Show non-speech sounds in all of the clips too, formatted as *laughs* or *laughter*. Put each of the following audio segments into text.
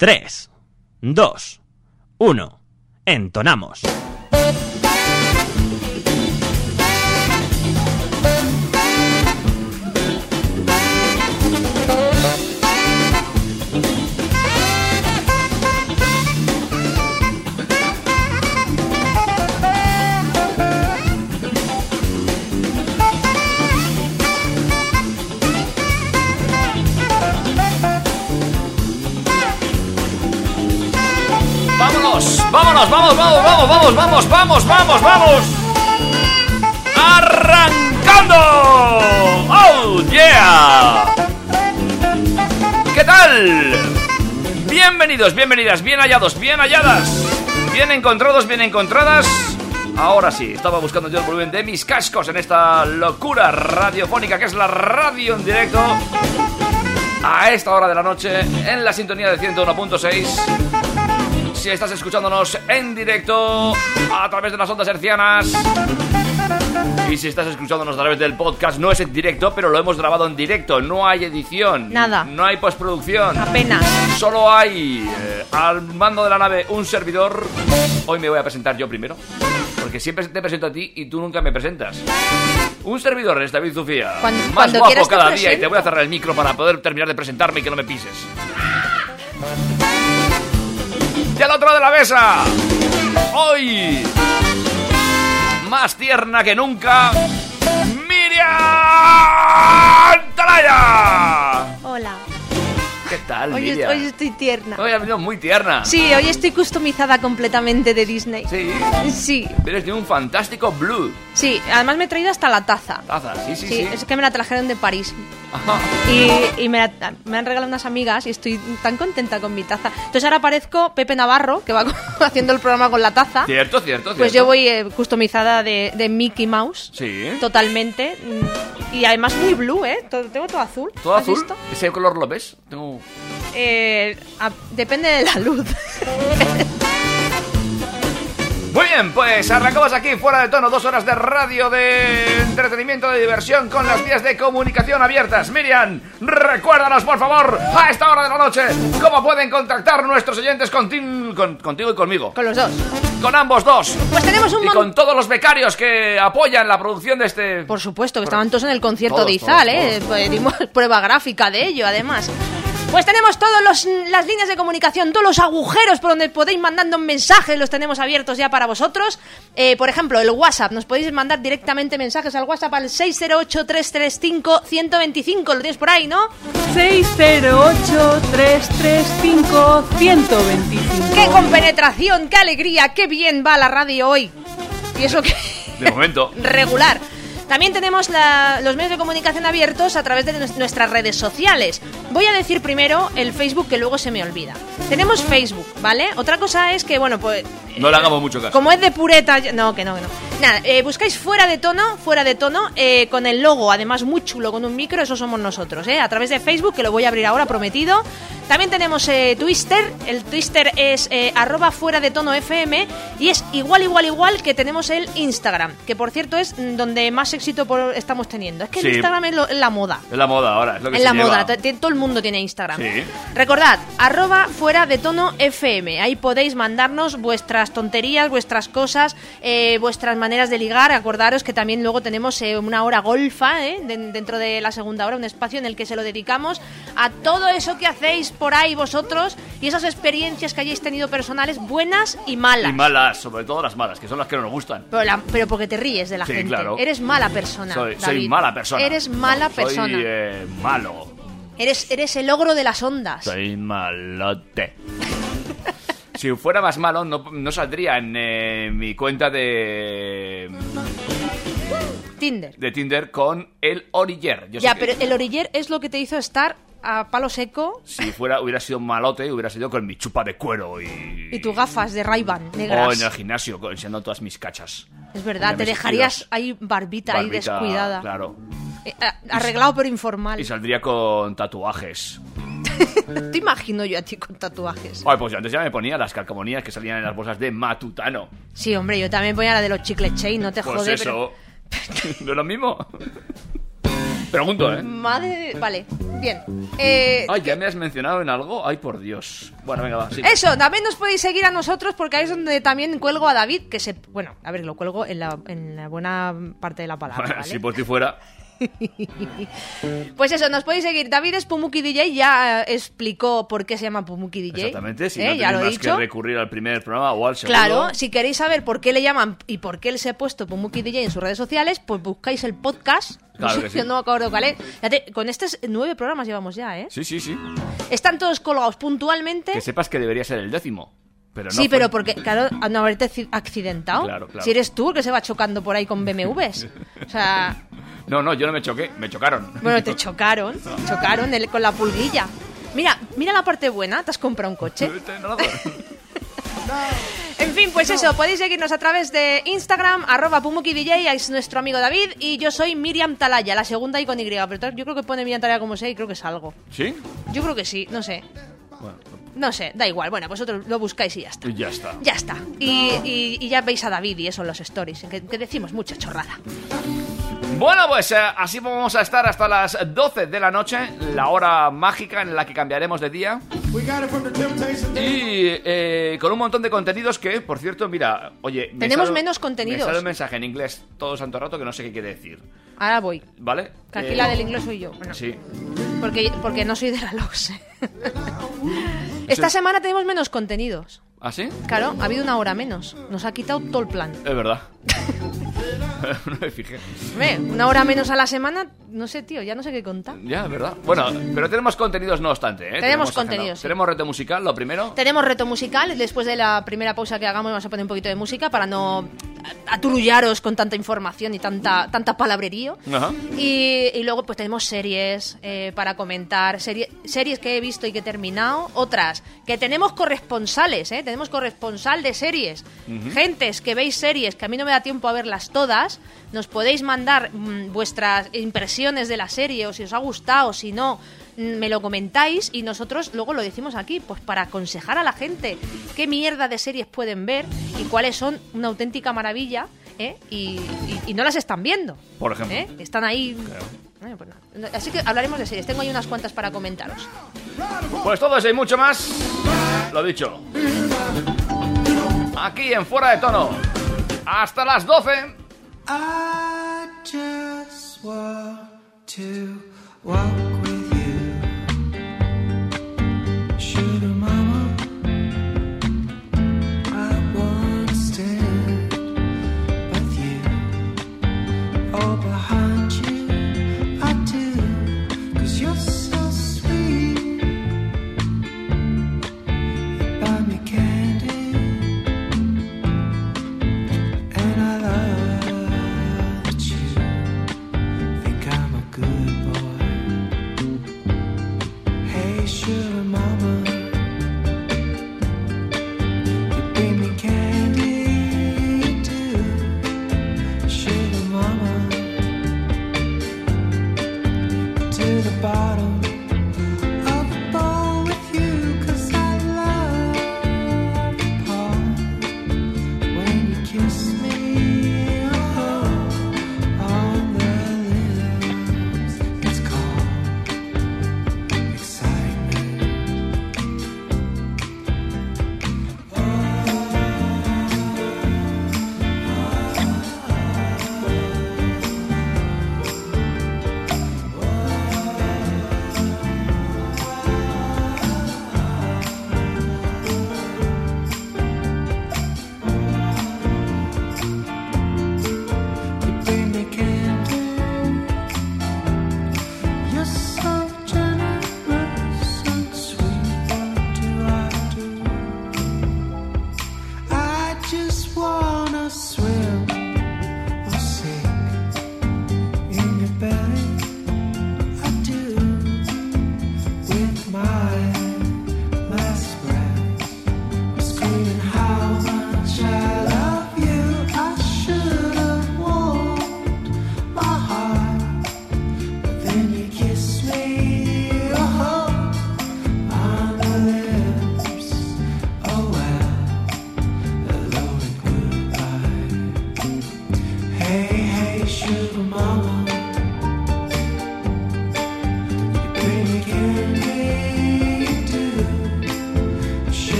3, 2, 1. Entonamos. ¡Vamos, vamos, vamos, vamos, vamos, vamos, vamos! ¡Arrancando! ¡Oh, yeah! ¿Qué tal? Bienvenidos, bienvenidas, bien hallados, bien halladas, bien encontrados, bien encontradas. Ahora sí, estaba buscando yo el volumen de mis cascos en esta locura radiofónica que es la radio en directo. A esta hora de la noche, en la sintonía de 101.6 si estás escuchándonos en directo a través de las ondas hercianas. Y si estás escuchándonos a través del podcast, no es en directo, pero lo hemos grabado en directo. No hay edición. Nada. No hay postproducción. Apenas. Solo hay eh, al mando de la nave un servidor. Hoy me voy a presentar yo primero. Porque siempre te presento a ti y tú nunca me presentas. Un servidor es David Zufía. Cuando- Más cuando guapo cada día y te voy a cerrar el micro para poder terminar de presentarme y que no me pises. Y al otro de la mesa, hoy, más tierna que nunca, Miriam Talaya. ¿Qué tal, Hoy, hoy estoy tierna. Hoy ha venido muy tierna. Sí, hoy estoy customizada completamente de Disney. Sí. Sí, Eres de un fantástico blue. sí. Además me he traído hasta la taza. Taza, sí, sí, Sí, sí. es que me la trajeron de París. Ajá. Y, y me, la- me han regalado unas amigas y estoy tan contenta con mi taza. Entonces ahora parezco Pepe Navarro, que va *laughs* haciendo el programa con la taza. Cierto, cierto, Pues cierto. yo voy eh, customizada de, de Mickey Mouse. Sí. Totalmente. Y además muy blue, ¿eh? Todo- Tengo todo azul. ¿Todo ¿Has azul? visto? ¿Ese color lo ves? Tengo... Eh, a- depende de la luz. *laughs* Muy bien, pues arrancamos aquí fuera de tono, dos horas de radio, de entretenimiento, de diversión con las vías de comunicación abiertas. Miriam, recuérdanos por favor a esta hora de la noche cómo pueden contactar nuestros oyentes contin- con- contigo y conmigo. Con los dos. Con ambos dos. Pues tenemos un Y con todos los becarios que apoyan la producción de este... Por supuesto, que estaban todos en el concierto Todos, de Izal, todos, ¿eh? Pues dimos *laughs* prueba gráfica de ello, además. Pues tenemos todas las líneas de comunicación, todos los agujeros por donde podéis mandando mensajes, los tenemos abiertos ya para vosotros. Eh, por ejemplo, el WhatsApp, nos podéis mandar directamente mensajes al WhatsApp al 608-335-125, lo tienes por ahí, ¿no? 608-335-125. ¡Qué compenetración, qué alegría, qué bien va la radio hoy! Y eso que... De momento. *laughs* regular. También tenemos la- los medios de comunicación abiertos a través de nues- nuestras redes sociales. Voy a decir primero el Facebook que luego se me olvida. Tenemos Facebook, ¿vale? Otra cosa es que, bueno, pues... No le hagamos mucho caso. Como es de pureta... No, que no, que no. Nada, eh, buscáis fuera de tono, fuera de tono, eh, con el logo, además muy chulo, con un micro, eso somos nosotros, ¿eh? A través de Facebook, que lo voy a abrir ahora, prometido. También tenemos eh, Twitter, el Twitter es eh, arroba fuera de tono FM y es igual, igual, igual que tenemos el Instagram, que por cierto es donde más éxito por- estamos teniendo. Es que Sí. el Instagram es, lo- es la moda. Es la moda ahora, es lo que En se la lleva. moda, todo el mundo tiene Instagram. Sí. Recordad, arroba fuera de tono FM. Ahí podéis mandarnos vuestras tonterías, vuestras cosas, eh, vuestras maneras de ligar. Acordaros que también luego tenemos eh, una hora golfa eh, de- dentro de la segunda hora, un espacio en el que se lo dedicamos a todo eso que hacéis por ahí vosotros y esas experiencias que hayáis tenido personales, buenas y malas. Y malas, sobre todo las malas, que son las que no nos gustan. Pero, la- pero porque te ríes de la Sí, gente. claro. Eres mala persona. Soy, mala persona. Eres mala No, persona. Soy eh, malo. Eres, eres el ogro de las ondas. Soy malote. si fuera más malo, no, no saldría en eh, mi cuenta de, Tinder. de Tinder con el Oriller. Yo Ya, que pero el oriller es lo que te hizo estar a palo seco Si fuera, hubiera sido malote, hubiera sido con mi chupa de cuero y... y tus gafas de Ray-Ban O negras. en el gimnasio, enseñando todas mis cachas. Es verdad, te dejarías ahí barbita, ahí descuidada. Claro. Eh, arreglado pero informal. Y saldría con tatuajes. *laughs* Te imagino yo a ti con tatuajes. Ay, pues yo antes ya me ponía las calcomanías que salían en las bolsas de Matutano. Sí, hombre, yo también ponía la de los chicles chain, no te Pues jode, eso. *laughs* ¿No es lo mismo? Pregunto, ¿eh? Madre. Vale, bien. Eh, Ay, ¿ya me has mencionado en algo? Ay, por Dios. Bueno, venga, va, sí. Eso, también nos podéis seguir a nosotros porque ahí es donde también cuelgo a David, que se... Bueno, a ver, lo cuelgo en la, en la buena parte de la palabra, *laughs* ¿vale? si por ti fuera. *laughs* Pues eso, nos podéis seguir. David es Pumuki DJ, ya eh, explicó por qué se llama Pumuki DJ. Exactamente, si ¿eh? no ya lo tenéis he más dicho. que recurrir al primer programa o al segundo. Claro, si queréis saber por qué le llaman y por qué él se ha puesto Pumuki DJ en sus redes sociales, pues buscáis el podcast. *laughs* Claro no, que sé, *laughs* sí. no me acuerdo cuál es. Fíjate, con estos nueve programas llevamos ya, ¿eh? Sí, sí, sí. Están todos colgados puntualmente. Que sepas que debería ser el décimo. Pero no sí, fue. pero porque, claro, no haberte acci- accidentado. Claro, claro. Si eres tú el que se va chocando por ahí con BMWs. *laughs* O sea, No, no, yo no me choqué, me chocaron. bueno, te chocaron. *laughs* Chocaron el- con la pulguilla. Mira, mira la parte buena, te has comprado un coche. *laughs* En fin, pues eso, podéis seguirnos a través de Instagram, arroba PumukiDJ, es nuestro amigo David, y yo soy Miriam Talaya, la segunda y con Y, pero yo creo que pone Miriam Talaya como sea y creo que es algo. ¿Sí? Yo creo que sí, no sé. Bueno, No sé, da igual, bueno, vosotros lo buscáis y ya está. y ya está. Ya está. Y, y- y ya veis a David y eso en los stories, que, que decimos mucha chorrada. Bueno, pues eh, así vamos a estar hasta las 12 de la noche, la hora mágica en la que cambiaremos de día. We got it from the Temptation. Y eh, con un montón de contenidos que, por cierto, mira, oye... me Tenemos sale- menos contenidos. Me sale un mensaje en inglés todo santo rato que no sé qué quiere decir. Ahora voy. ¿Vale? Que aquí Eh, la del inglés soy yo. Bueno, Sí. porque, porque no soy de la LOS. *laughs* Esta semana tenemos menos contenidos. ¿Ah, sí? Claro, ha habido una hora menos. Nos ha quitado todo el plan. Es verdad. *laughs* no me fijé. Hombre, una hora menos a la semana, no sé, tío, ya no sé qué contar. Ya, es verdad. Bueno, pero tenemos contenidos no obstante, ¿eh? Tenemos contenidos, sí. Tenemos reto musical, lo primero. Tenemos reto musical. Después de la primera pausa que hagamos, vamos a poner un poquito de música para no aturullaros con tanta información y tanta, tanta palabrerío. Ajá. Y, y luego, pues tenemos series eh, para comentar, serie- series que he visto y que he terminado. Otras que tenemos corresponsales, ¿eh? Tenemos corresponsal de series. Gentes que veis series que a mí no me da tiempo a verlas todas. Nos podéis mandar mm, vuestras impresiones de la serie o si os ha gustado, si no. mm, Me lo comentáis y nosotros luego lo decimos aquí, pues para aconsejar a la gente qué mierda de series pueden ver y cuáles son una auténtica maravilla ¿eh? y, y- y no las están viendo. Por ejemplo. ¿eh? Están ahí. Eh, pues. Así que hablaremos de series. Tengo ahí unas cuantas para comentaros. Pues todo eso y mucho más. Lo dicho. Aquí en Fuera de Tono. Hasta las 12. I just want to walk with you.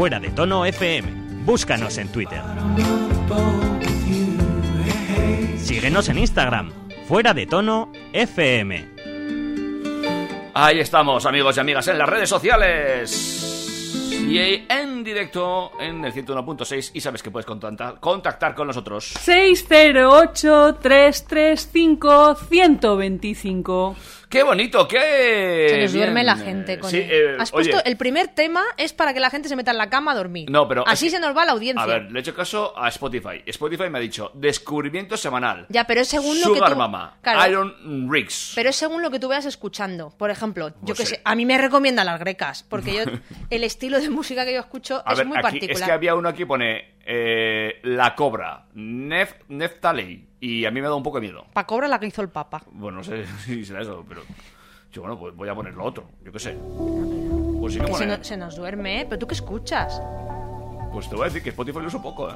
Fuera de tono FM. Búscanos en Twitter. Síguenos en Instagram, fuera de tono FM. Ahí estamos, amigos y amigas, en las redes sociales. Y en directo en el 101.6 y sabes que puedes contactar, contactar con nosotros. 608-335-125. ¡Qué bonito! ¡Qué Se nos bien! duerme la gente con Sí, él. eh, Has puesto el primer tema es para que la gente se meta en la cama a dormir. No, pero así es se nos va la audiencia. A ver, le he hecho caso a Spotify. Spotify me ha dicho descubrimiento semanal. Ya, pero es según lo que tú- Mama, Claro. Iron Riggs. Pero es según lo que tú veas escuchando. Por ejemplo, yo Pues que sí. sé, a mí me recomiendan las grecas, porque yo *laughs* el estilo de música que yo escucho A es ver, muy aquí, particular. es que había uno aquí pone eh, La Cobra, Nef, Neftaley, y a mí me da un poco de miedo. Pa' cobra la que hizo el Papa. Bueno, no sé *laughs* si será eso, pero... Yo, bueno, pues voy a poner lo otro, yo qué sé. Pues sí que Que se, pone- no- se nos duerme, ¿eh? Pero tú qué escuchas. Pues te voy a decir que Spotify lo uso poco, ¿eh?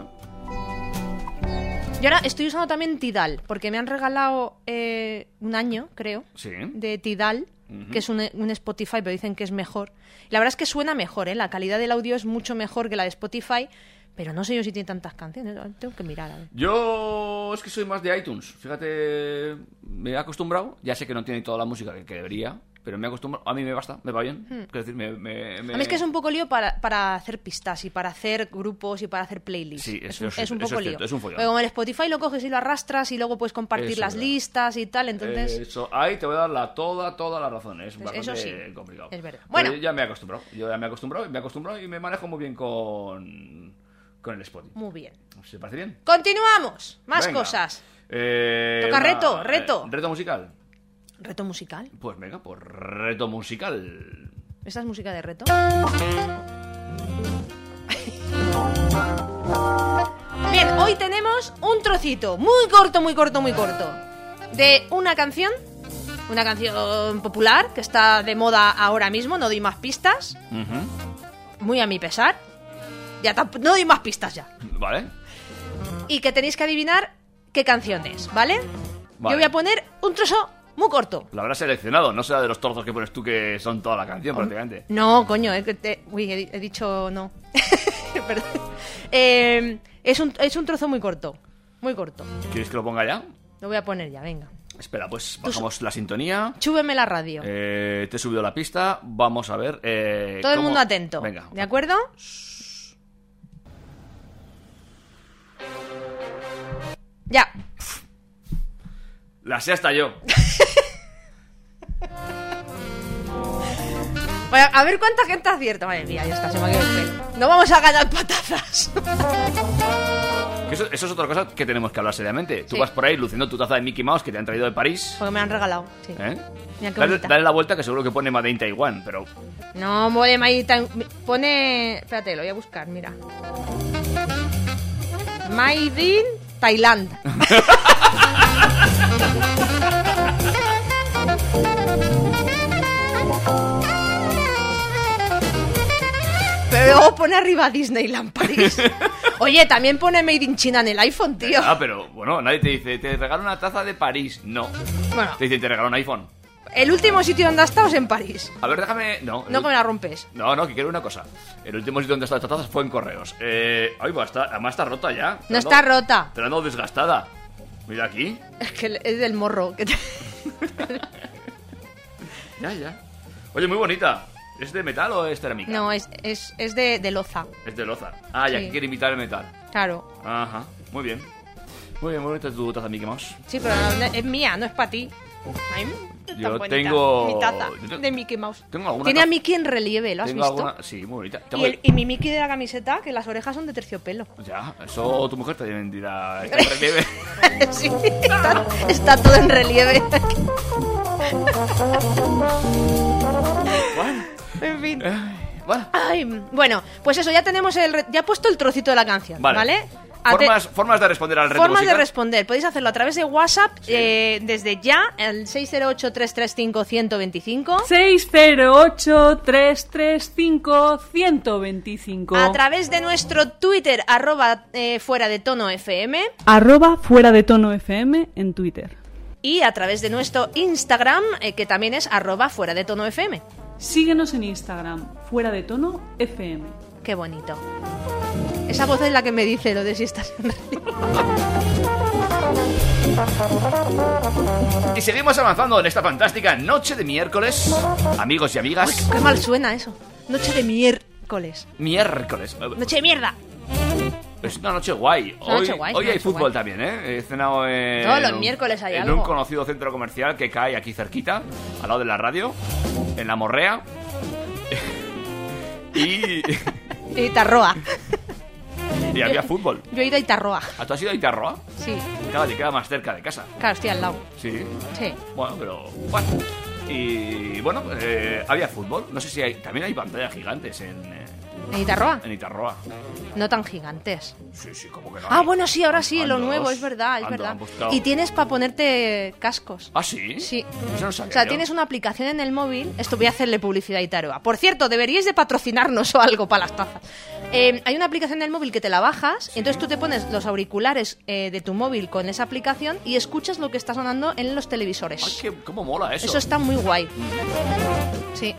Yo ahora estoy usando también Tidal, porque me han regalado eh, un año, creo, Sí. de Tidal, que es un, un Spotify, pero dicen que es mejor. La verdad es que suena mejor, ¿eh? La calidad del audio es mucho mejor que la de Spotify, pero no sé yo si tiene tantas canciones. Tengo que mirar, a ver. Yo es que soy más de iTunes. Fíjate, me he acostumbrado. Ya sé que no tiene toda la música que, que debería, pero me he acostumbrado. A mí me basta, me va bien. Es decir, me, me- me- Hmm. A mí es que es un poco lío para, para hacer pistas y para hacer grupos y para hacer playlists. Sí, es, eso un, es- es un poco es lío. es un follón. Como el Spotify lo coges y lo arrastras y luego puedes compartir Eso las es verdad. listas y tal, entonces... Eso, ahí te voy a dar la, toda, toda la razón. Es bastante eso sí, complicado. es verdad. Pero Bueno. yo ya me he acostumbrado. Yo ya me he acostumbrado me he acostumbrado y me manejo muy bien con, con el Spotify. Muy bien. ¿Se parece bien? Continuamos. Más Venga. cosas. Eh, Toca reto, reto. eh, reto musical. Reto musical. Pues venga, pues reto musical. ¿Esta es música de reto? Bien, hoy tenemos un trocito muy corto, muy corto, muy corto de una canción, una canción popular que está de moda ahora mismo, no doy más pistas, Ujú. muy a mi pesar. Ya no doy más pistas ya. Vale. Y que tenéis que adivinar qué canción es, ¿vale? Vale. Yo voy a poner un trozo muy corto. Lo habrás seleccionado, no será de los trozos que pones tú que son toda la canción prácticamente. No, coño, es que te- uy, he, he dicho no. *laughs* Perdón. Eh, es, un, es un trozo muy corto. Muy corto. ¿Quieres que lo ponga ya? Lo voy a poner ya, venga. Espera, pues bajamos la sintonía. Chúbeme la radio. Eh, te he subido la pista. Vamos a ver. eh, Todo el mundo atento. Venga. ¿De acuerdo? Ya. La sé hasta yo. *laughs* Bueno, a ver cuánta gente acierta. Madre mía, ya está, se me ha quedado el pelo. No vamos a ganar patazas. Eso, eso es otra cosa que tenemos que hablar seriamente. Tú vas por ahí luciendo tu taza de Mickey Mouse que te han traído de París. Porque me han regalado. Sí. ¿eh? Mira qué Dale, la vuelta que seguro que pone Made in Taiwan, pero No, mole, Made Pone. Espérate, lo voy a buscar, mira. Made in Thailand. Pero luego pone arriba Disneyland París. Oye, también pone Made in China en el iPhone, tío. Ah, pero bueno, nadie te dice, te regalo una taza de París. No. Bueno, Te dice, te regalo un iPhone. El último sitio donde has estado es en París. A ver, déjame. No, No que me la rompes. No, no, que quiero una cosa. El último sitio donde está esta taza fue en correos. Eh. Ay, va, está, además está rota ya. No está rota. Te la ando desgastada. Mira aquí. Es que es del morro. que te- *laughs* Ya, ya. Oye, muy bonita. ¿Es de metal o es cerámica? No, es, es, es de, de loza. Es de loza. Ah, ya Sí. que quiere imitar el metal. Claro. Ajá. Muy bien. Muy bien, muy bonita tu taza Mickey Mouse. Sí, pero no- es mía, no es para ti. Tan Yo bonita. tengo- Mi taza yo de Mickey Mouse. tengo alguna Tiene a Mickey en relieve, ¿lo has Tengo visto? alguna. Sí, muy bonita. Y, Tengo- el- y mi Mickey de la camiseta, que las orejas son de terciopelo. Ya, eso tu mujer también dirá. Está en relieve. *laughs* sí, está, está todo en relieve. bueno, en fin. eh, bueno. Ay, bueno, pues eso, ya tenemos el... re- Ya he puesto el trocito de la canción, ¿vale? Vale. Formas, formas de responder al reto Formas de responder. Podéis hacerlo a través de WhatsApp eh, desde ya, el 608-335-125. 608-335-125. A través de nuestro Twitter, arroba eh, fuera de tono FM. Arroba fuera de tono FM en Twitter. Y a través de nuestro Instagram, eh, que también es arroba fuera de tono FM. Síguenos en Instagram, fuera de tono FM. Qué bonito. Esa voz es la que me dice lo de si estás en. Y seguimos avanzando en esta fantástica noche de miércoles, amigos y amigas. Qué mal suena eso. Noche de miércoles. Miércoles. Noche de mierda. Es una noche guay. Hoy, noche guay, hoy hay fútbol guay. también, ¿eh? He cenado en. Todos los un- miércoles hay En algo. un conocido centro comercial que cae aquí cerquita, al lado de la radio, en la Morrea. *laughs* y, Y Tarroa. *laughs* y había fútbol. Yo he ido a Itarroa. ¿Ah, ¿Tú has ido a Itarroa? Sí. Claro, te queda más cerca de casa. Claro, estoy al lado. Sí. Sí. Bueno, pero. Bueno. Y bueno, eh, había fútbol. No sé si hay. También hay pantallas gigantes en, eh, ¿En Itarroa? en Itarroa. No tan gigantes. Sí, sí, como que no. Ah, hay? bueno, sí, ahora sí, lo dos. nuevo, es verdad, es verdad. Y tienes para ponerte cascos. ¿Ah, sí? Sí. Eso no sabía O sea, yo. tienes una aplicación en el móvil. Esto voy a hacerle publicidad a Itaroa. Por cierto, deberíais de patrocinarnos o algo para las tazas. Eh, hay una aplicación en el móvil que te la bajas. entonces tú te pones los auriculares eh, de tu móvil con esa aplicación y escuchas lo que está sonando en los televisores. Ay, qué, cómo mola eso. Eso está muy guay. Sí.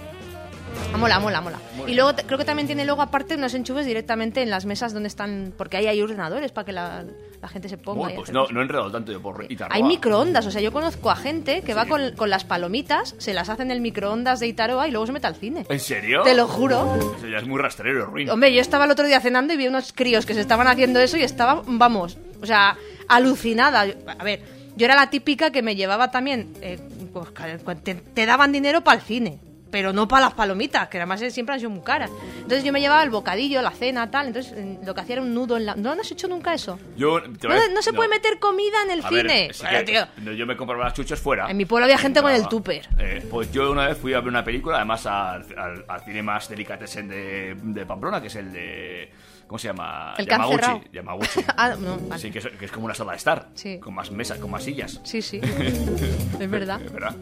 Mola, mola, mola. Muy Y luego creo que también tiene luego aparte unos enchufes directamente en las mesas donde están. Porque ahí hay ordenadores para que la, la gente se ponga. Bueno, pues no, no he enredado tanto yo por Itarroa. Hay microondas, o sea, yo conozco a gente que va Sí. con, con las palomitas, se las hace en el microondas de Itaroa y luego se mete al cine. ¿En serio? Te lo juro. Eso ya es muy rastrero, ruin. Hombre, yo estaba el otro día cenando y vi unos críos que se estaban haciendo eso y estaba, vamos, o sea, alucinada. A ver, yo era la típica que me llevaba también, eh, pues, te, te daban dinero para el cine. Pero no para las palomitas, que además siempre han sido muy caras. Entonces yo me llevaba el bocadillo, la cena, tal. Entonces eh, lo que hacía era un nudo en la. ¿No has hecho nunca eso? Yo, No, se puede meter comida en el A ver, cine. sí Bueno, que- tío, no, yo me compraba las chuches fuera. En mi pueblo había gente con el tupper. Eh, pues yo una vez fui a ver una película, además al, al- al cine más delicatessen de, de Pamplona, que es el de... ¿Cómo se llama? El Yamaguchi. Yamaguchi. *laughs* Ah, no, vale. Sí, que es, que es como una sala de estar. Sí. Con más mesas, con más sillas. Sí, sí. *laughs* es verdad. Es verdad.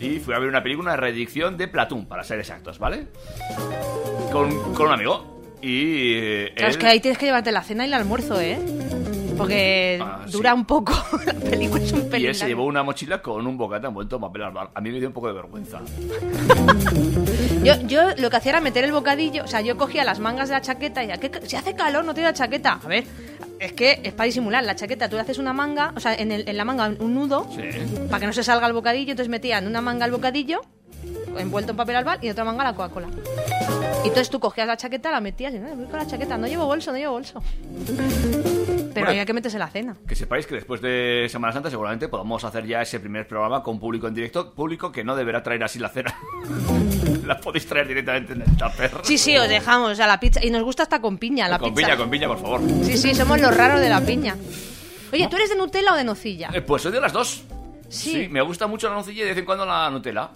Y fui a ver una película, una reedición de Platoon, para ser exactos, ¿vale? Con, con un amigo. Y. eh, Claro, es que ahí tienes que llevarte la cena y el almuerzo, ¿eh? Porque Ah, sí. dura un poco. *laughs* la película es un Y pelín. él se llevó una mochila con un bocata envuelto en papel albal. A mí me dio un poco de vergüenza. *laughs* Yo, yo lo que hacía era meter el bocadillo, o sea, yo cogía las mangas de la chaqueta y decía, ¿qué, ca- si hace calor no tiene la chaqueta. A ver, es que es para disimular. La chaqueta tú le haces una manga, o sea, en, el- en la manga un nudo, Sí. para que no se salga el bocadillo, entonces metía en una manga el bocadillo, envuelto en papel albal, y en otra manga la Coca-Cola. Y entonces tú cogías la chaqueta, la metías y, "No, voy con la chaqueta, no llevo bolso, no llevo bolso. Pero Bueno. había que meterse la cena. Que sepáis que después de Semana Santa seguramente podamos hacer ya ese primer programa con público en directo. Público que no deberá traer así la cena. *laughs* la podéis traer directamente en el tupper. Sí, sí, os dejamos, o sea, la pizza. Y nos gusta hasta con piña, la con pizza. piña, con piña, por favor. Sí, sí, somos los raros de la piña. Oye, ¿tú eres de Nutella o de nocilla? Eh, pues soy de las dos. Sí. me gusta mucho la nocilla y de vez en cuando la Nutella.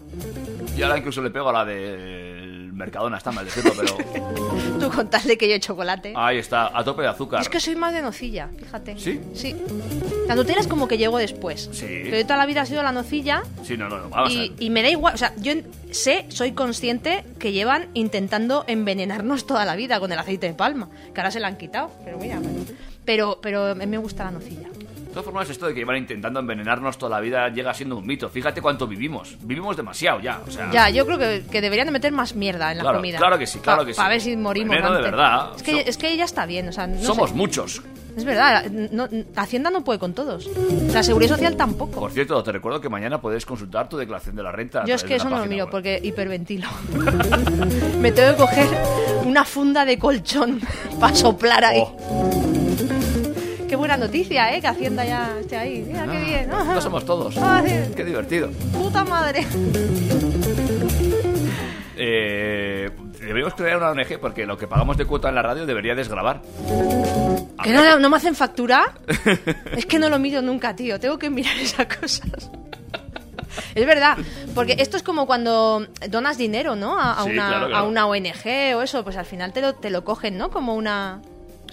Y ahora incluso le pego a la del Mercadona, está mal decirlo, pero *laughs* Tú con tal de que yo chocolate. ahí está, a tope de azúcar. Es que soy más de nocilla, fíjate. ¿Sí? Sí. La Nutella es como que llegó después. Sí. Pero yo toda la vida ha sido la nocilla Sí, no, no, no, vamos a y, ver. y me da igual. O sea, yo sé, soy consciente que llevan intentando envenenarnos toda la vida con el aceite de palma. Que ahora se la han quitado. Pero mira, bueno. Pero, pero a me gusta la nocilla. De todas formas, esto de que llevan intentando envenenarnos toda la vida llega siendo un mito. Fíjate cuánto vivimos. Vivimos demasiado ya, o sea... Ya, yo creo que, que deberían de meter más mierda en la Claro, comida. claro que sí, claro Pa- que sí. Para ver si morimos Veneno de verdad. Es que, So- es que ya está bien, o sea, no Somos sé. muchos. Es verdad, no- Hacienda no puede con todos. La Seguridad Social tampoco. Por cierto, te recuerdo que mañana puedes consultar tu declaración de la renta. Yo es que eso no lo miro web. porque hiperventilo. *laughs* Me tengo que coger una funda de colchón *laughs* para soplar ahí. Oh, Qué buena noticia, ¿eh? Que Hacienda ya esté ahí. Mira, qué bien. no somos todos. Ah. Qué divertido. Puta madre. Eh, deberíamos crear una ONG porque lo que pagamos de cuota en la radio debería desgravar. A ¿Que no, no me hacen factura? es que no lo miro nunca, tío. Tengo que mirar *laughs* esas cosas. Es verdad, porque esto es como cuando donas dinero, ¿no? A, a Sí, una, claro, claro. a una ONG o eso, pues al final te lo, te lo cogen, ¿no? Como una...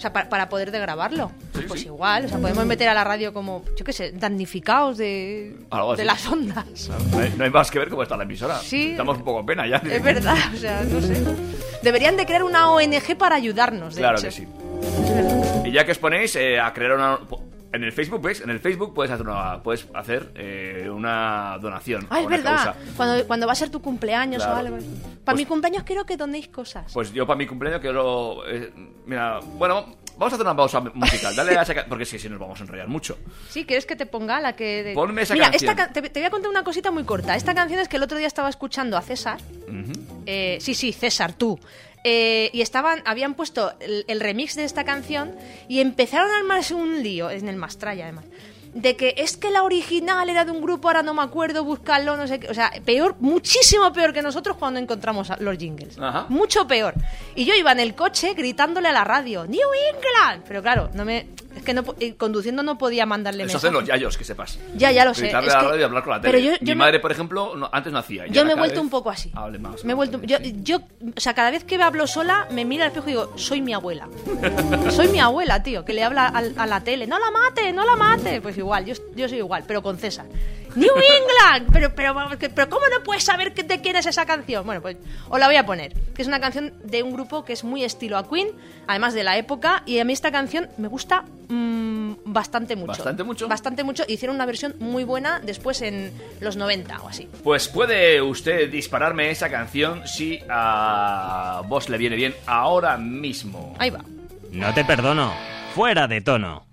O sea, para, para poder degrabarlo. Sí, pues sí. igual, o sea, podemos meter a la radio como, yo qué sé, damnificados de, Algo así. de las ondas. No hay, no hay más que ver cómo está la emisora. Sí. Estamos un poco pena ya. Es verdad, o sea, no sé. Deberían de crear una ONG para ayudarnos, de Claro hecho. que sí. Y ya que os ponéis eh, a crear una... En el Facebook, ¿ves? En el Facebook puedes hacer una, puedes hacer eh, una donación. Ah, es una verdad. causa. Cuando, cuando va a ser tu cumpleaños Claro. o algo. Para Pues- mi cumpleaños quiero que donéis cosas. Pues yo para mi cumpleaños quiero... eh, mira, bueno, vamos a hacer una pausa musical. Dale *laughs* a esa Porque si sí, nos vamos a enrollar mucho. Sí, ¿quieres que te ponga la que...? de- Ponme esa Mira, canción. esta ca- te, te voy a contar una cosita muy corta. Esta canción es que el otro día estaba escuchando a César. Eh, sí, sí, César, tú. Eh, y estaban, habían puesto el, el remix de esta canción y empezaron a armarse un lío, en el Mastraya además, de que es que la original era de un grupo, ahora no me acuerdo, búscalo, no sé qué. O sea, peor, muchísimo peor que nosotros cuando encontramos a- los jingles. Ajá. Mucho peor. Y yo iba en el coche gritándole a la radio, ¡New England! Pero claro, no me, es que no, conduciendo no podía mandarle Eso hacen los yayos, que sepas. Ya, ya lo sé. Gritarle es a la que- radio y hablar con la tele. Pero yo, Mi yo me- madre, por ejemplo, no- antes no hacía. yo me he vuelto vez un poco así. Hable más. Me he vuelto, yo, yo, o sea, cada vez que me hablo sola, me miro al espejo y digo, soy mi abuela. soy mi abuela, tío, que le habla al- a, la tele. No la mate, no la mate. Pues igual, yo, yo soy igual, pero con César. New England, pero, pero, pero ¿cómo no puedes saber que de quién es esa canción? Bueno, pues os la voy a poner. Que es una canción de un grupo que es muy estilo a Queen, además de la época. Y a mí esta canción me gusta mm, bastante mucho. ¿Bastante mucho? Bastante mucho. Hicieron una versión muy buena después en los 90 o así. Pues puede usted dispararme esa canción si a vos le viene bien ahora mismo. Ahí va. No te perdono. Fuera de tono.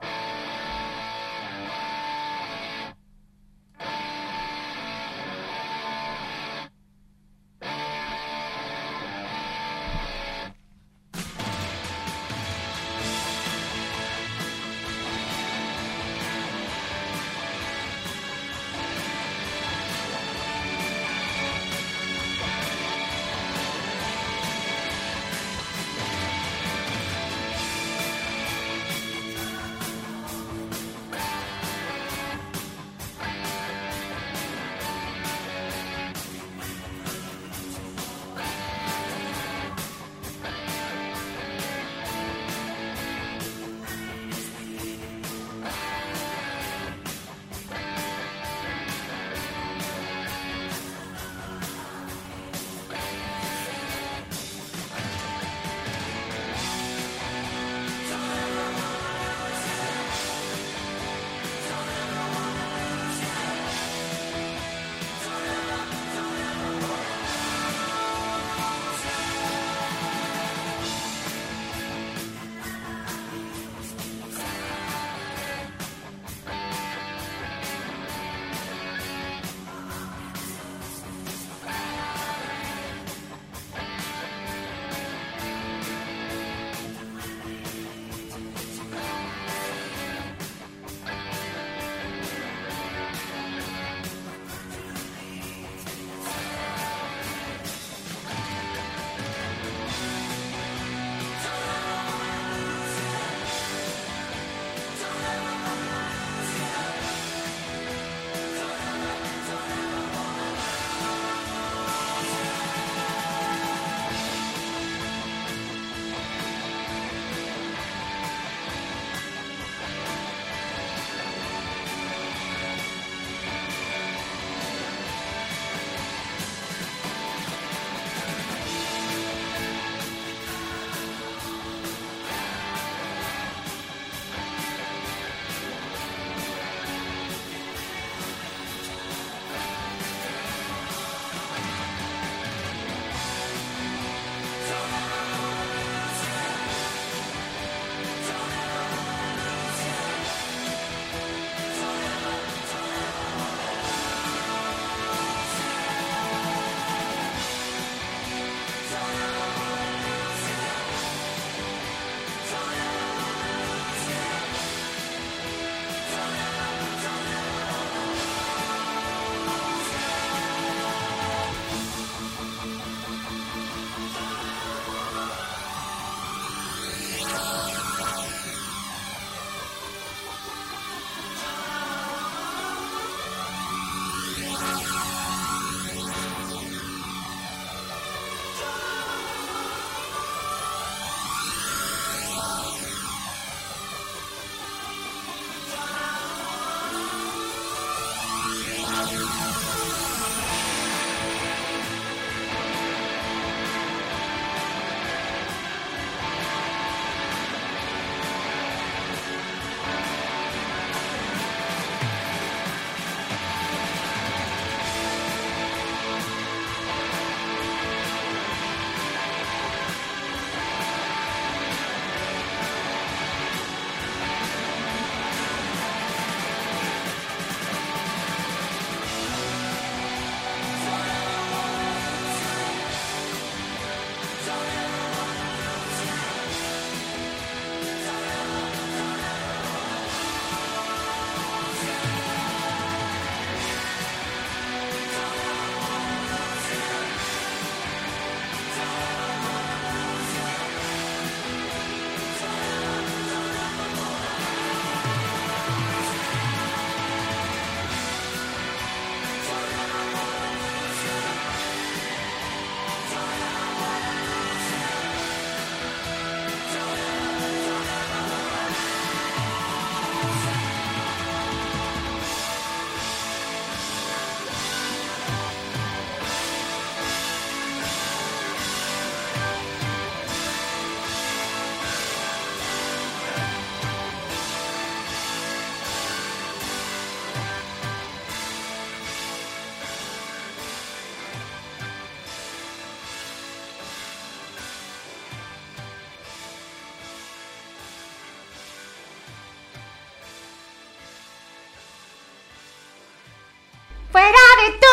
Fuera de tono.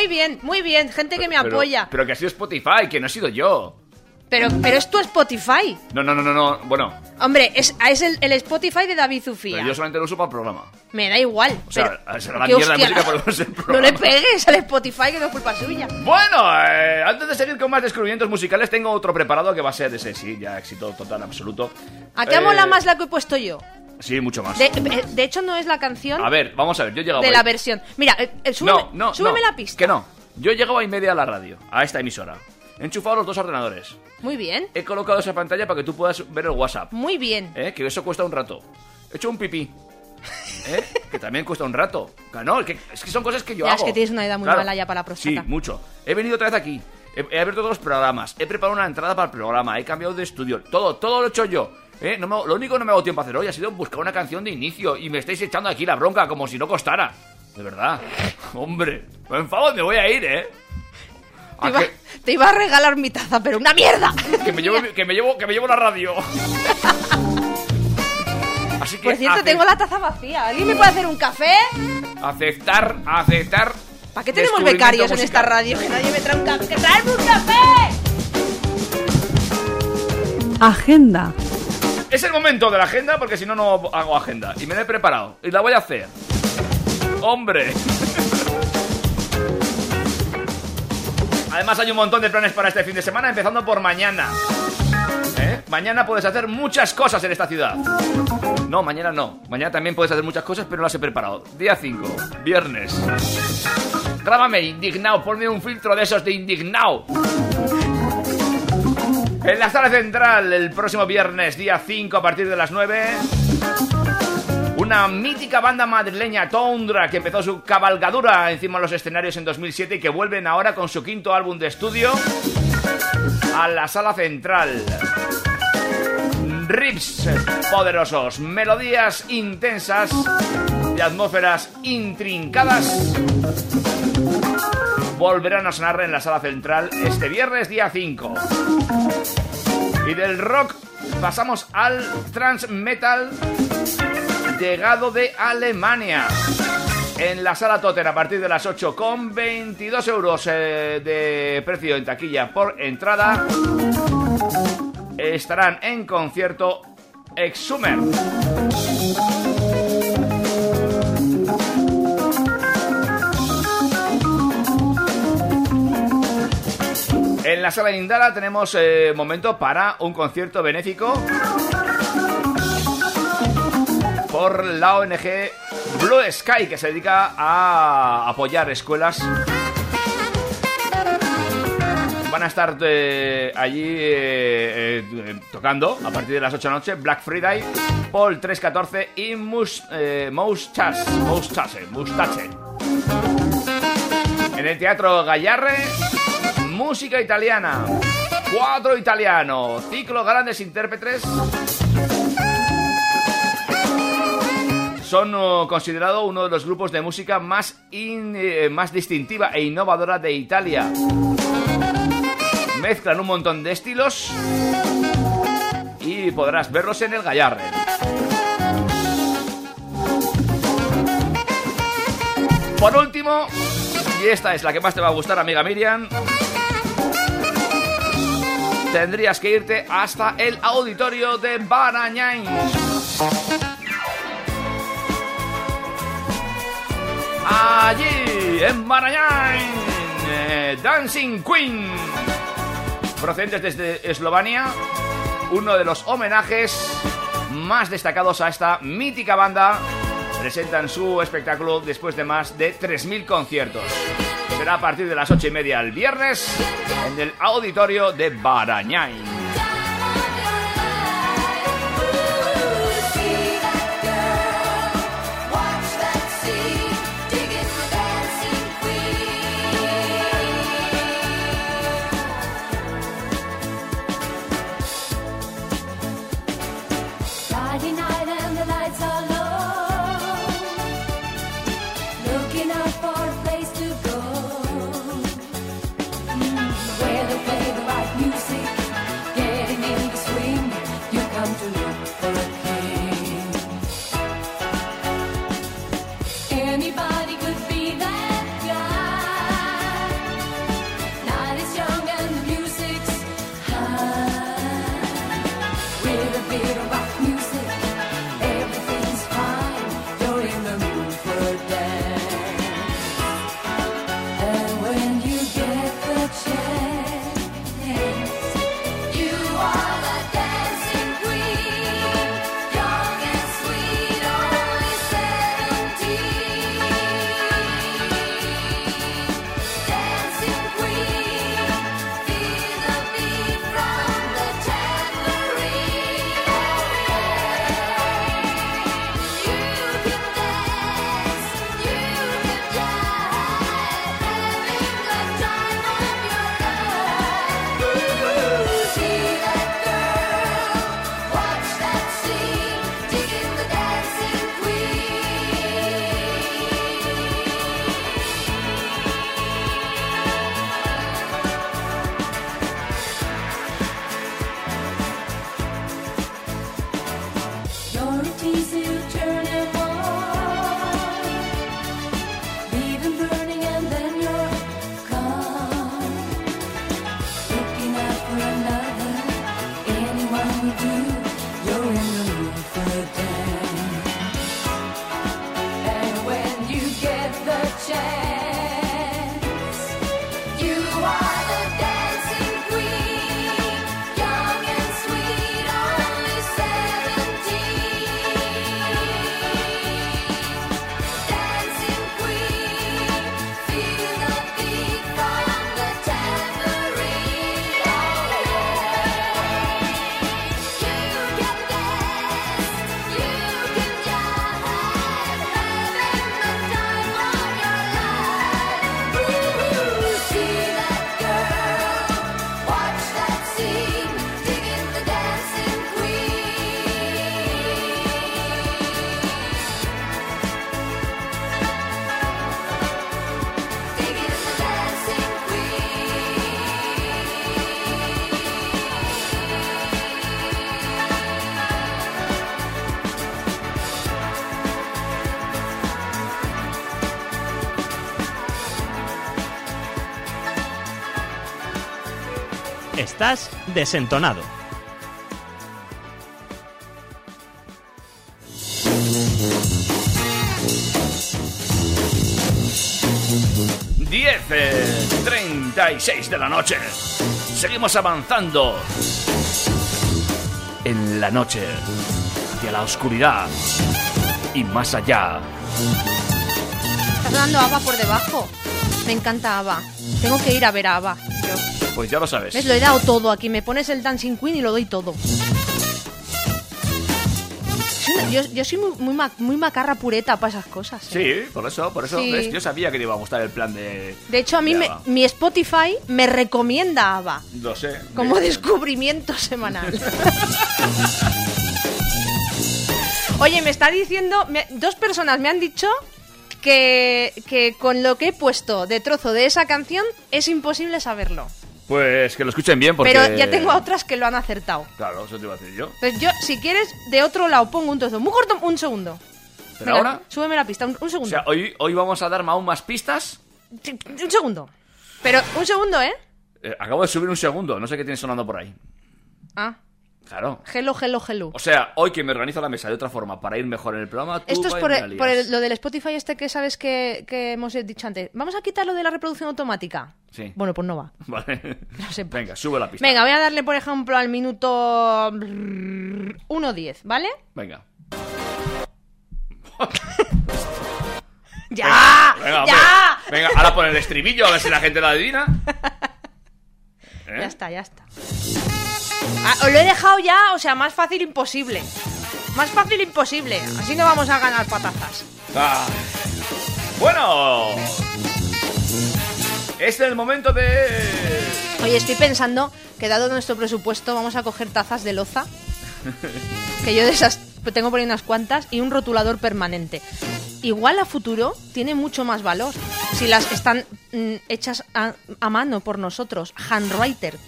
Muy bien, muy bien. Gente que me pero- apoya. Pero que ha sido Spotify, que no he sido yo. Pero, pero es tu Spotify. No, no, no, no, no. Bueno, Hombre, es, es el, el Spotify de David pero Zufía. yo solamente lo uso para el programa. Me da igual. O sea, pero- será la mierda de hostia. música por el No *laughs* programa. le pegues al Spotify, que no es culpa suya. Bueno, eh, antes de seguir con más descubrimientos musicales, tengo otro preparado que va a ser de ese, sí, ya éxito total, absoluto. ¿A qué Eh, mola más la que he puesto yo? Sí, mucho más. De, eh, de hecho, no es la canción A ver, vamos a ver, yo he llegado de ahí. la versión. Mira, eh, eh, súbeme, No, no, súbeme no, la pista. Que no. Yo he llegado a y media a la radio, a esta emisora. He enchufado los dos ordenadores. Muy bien, He colocado esa pantalla para que tú puedas ver el WhatsApp. muy bien. ¿eh? Que eso cuesta un rato. He hecho un pipí. ¿eh? Que también cuesta un rato. No, que- es que son cosas que yo Ya, hago. es que tienes una edad muy mala ya para la próstata. Sí, mucho. He venido otra vez aquí. He, he abierto todos los programas. He preparado una entrada para el programa. He cambiado de estudio. Todo, todo lo he hecho yo. ¿Eh? No me- lo único que no me ha dado tiempo a hacer hoy ha sido buscar una canción de inicio. Y me estáis echando aquí la bronca como si no costara. De verdad. Hombre, me enfado, me voy a ir, ¿eh? Te ¿A iba, qué? te iba a regalar mi taza, pero una mierda. Que me llevo, *laughs* que me llevo, que me llevo la radio. *laughs* Así que Por cierto, tengo la taza vacía. ¿Alguien me puede hacer un café? aceptar, aceptar. ¿Para qué tenemos becarios en esta radio? Que nadie me trae un café. ¡Que traerme un café! Agenda. Es el momento de la agenda porque si no, no hago agenda. Y me la he preparado. Y la voy a hacer. ¡Hombre! *laughs* Además hay un montón de planes para este fin de semana, empezando por mañana. ¿Eh? Mañana puedes hacer muchas cosas en esta ciudad. No, mañana no. Mañana también puedes hacer muchas cosas, pero no las he preparado. Día 5, viernes. Grábame, indignado, ponme un filtro de esos de indignado. En la sala central, el próximo viernes, día 5, a partir de las 9. Una mítica banda madrileña, Tundra, que empezó su cabalgadura encima de los escenarios en 2007 y que vuelven ahora con su quinto álbum de estudio a la sala central. Riffs poderosos, melodías intensas y atmósferas intrincadas volverán a sonar en la sala central este viernes día 5. Y del rock pasamos al trans metal llegado de Alemania. En la sala Totter a partir de las 8 con 22 euros eh, de precio en taquilla por entrada. Estarán en concierto Exhumer. En la sala Indala tenemos eh, momento para un concierto benéfico por la ONG Blue Sky, que se dedica a apoyar escuelas. Van a estar eh, allí eh, eh, tocando a partir de las 8 de la noche Black Friday, Paul 314 y Mus, Moustache, Moustache, Moustache. En el Teatro Gallarre, música italiana. Cuatro italiano, ciclo grandes intérpretes. Son oh, considerado uno de los grupos de música más, eh, más distintiva e innovadora de Italia. Mezclan un montón de estilos y podrás verlos en el Gallarre. Por último, y esta es la que más te va a gustar, amiga Miriam, tendrías que irte hasta el auditorio de Barañáin. Allí, en Barañáin, eh, Dancing Queen, procedentes desde Eslovenia, uno de los homenajes más destacados a esta mítica banda, presentan su espectáculo después de más de 3.000 conciertos. Será a partir de las ocho y media el viernes en el auditorio de Barañáin. Estás desentonado. Diez, eh, 36 de la noche. Seguimos avanzando en la noche hacia la oscuridad y más allá. Está sonando Ava por debajo. Me encanta Ava. Tengo que ir a ver a Ava. Pues ya lo sabes. ¿Ves? Lo he dado todo aquí. Me pones el Dancing Queen y lo doy todo. Yo, yo soy muy, muy, ma- muy macarra pureta para esas cosas. ¿eh? Sí, por eso, por eso. Sí. ¿ves? Yo sabía que te iba a gustar el plan de. De hecho, a mí de me- Ava. mi Spotify me recomienda Ava Lo sé. como De- descubrimiento semanal. *laughs* Oye, me está diciendo, me- dos personas me han dicho que, que con lo que he puesto de trozo de esa canción es imposible saberlo. Pues que lo escuchen bien porque. Pero ya tengo a otras que lo han acertado. Claro, eso te iba a decir yo. Entonces yo, si quieres, de otro lado pongo un trozo. Muy corto, un segundo. Pero Venga, ahora. Súbeme la pista, un, un O segundo. sea, hoy, hoy vamos a dar aún más pistas. Sí, Un segundo. Pero un segundo, ¿eh? Eh, acabo de subir un segundo, no sé qué tiene sonando por ahí. Ah, Claro. hello, hello, hello. O sea, hoy que me organizo la mesa de otra forma para ir mejor en el programa, tú Esto es por, el- la por lías. el- lo del Spotify este que sabes que, que hemos dicho antes. Vamos a quitar lo de la reproducción automática. Sí. Bueno, pues no va. *laughs* Vale. sepas. Venga, sube la pista. Venga, voy a darle, por ejemplo, al minuto 1.10, ¿vale? Venga. *laughs* ¡Ya! venga, ¡Ya! Venga, ahora pon el estribillo a ver si la gente lo adivina. *laughs* ¿Eh? Ya está, ya está. Ah, os lo he dejado ya, o sea, más fácil imposible. Más fácil imposible. Así no vamos a ganar patazas. Ah. Bueno. Este es el momento de... Oye, estoy pensando que dado nuestro presupuesto vamos a coger tazas de loza. *laughs* Que yo de esas tengo por ahí unas cuantas y un rotulador permanente. Igual a futuro tiene mucho más valor si las están mm, hechas a, a mano por nosotros, handwriter.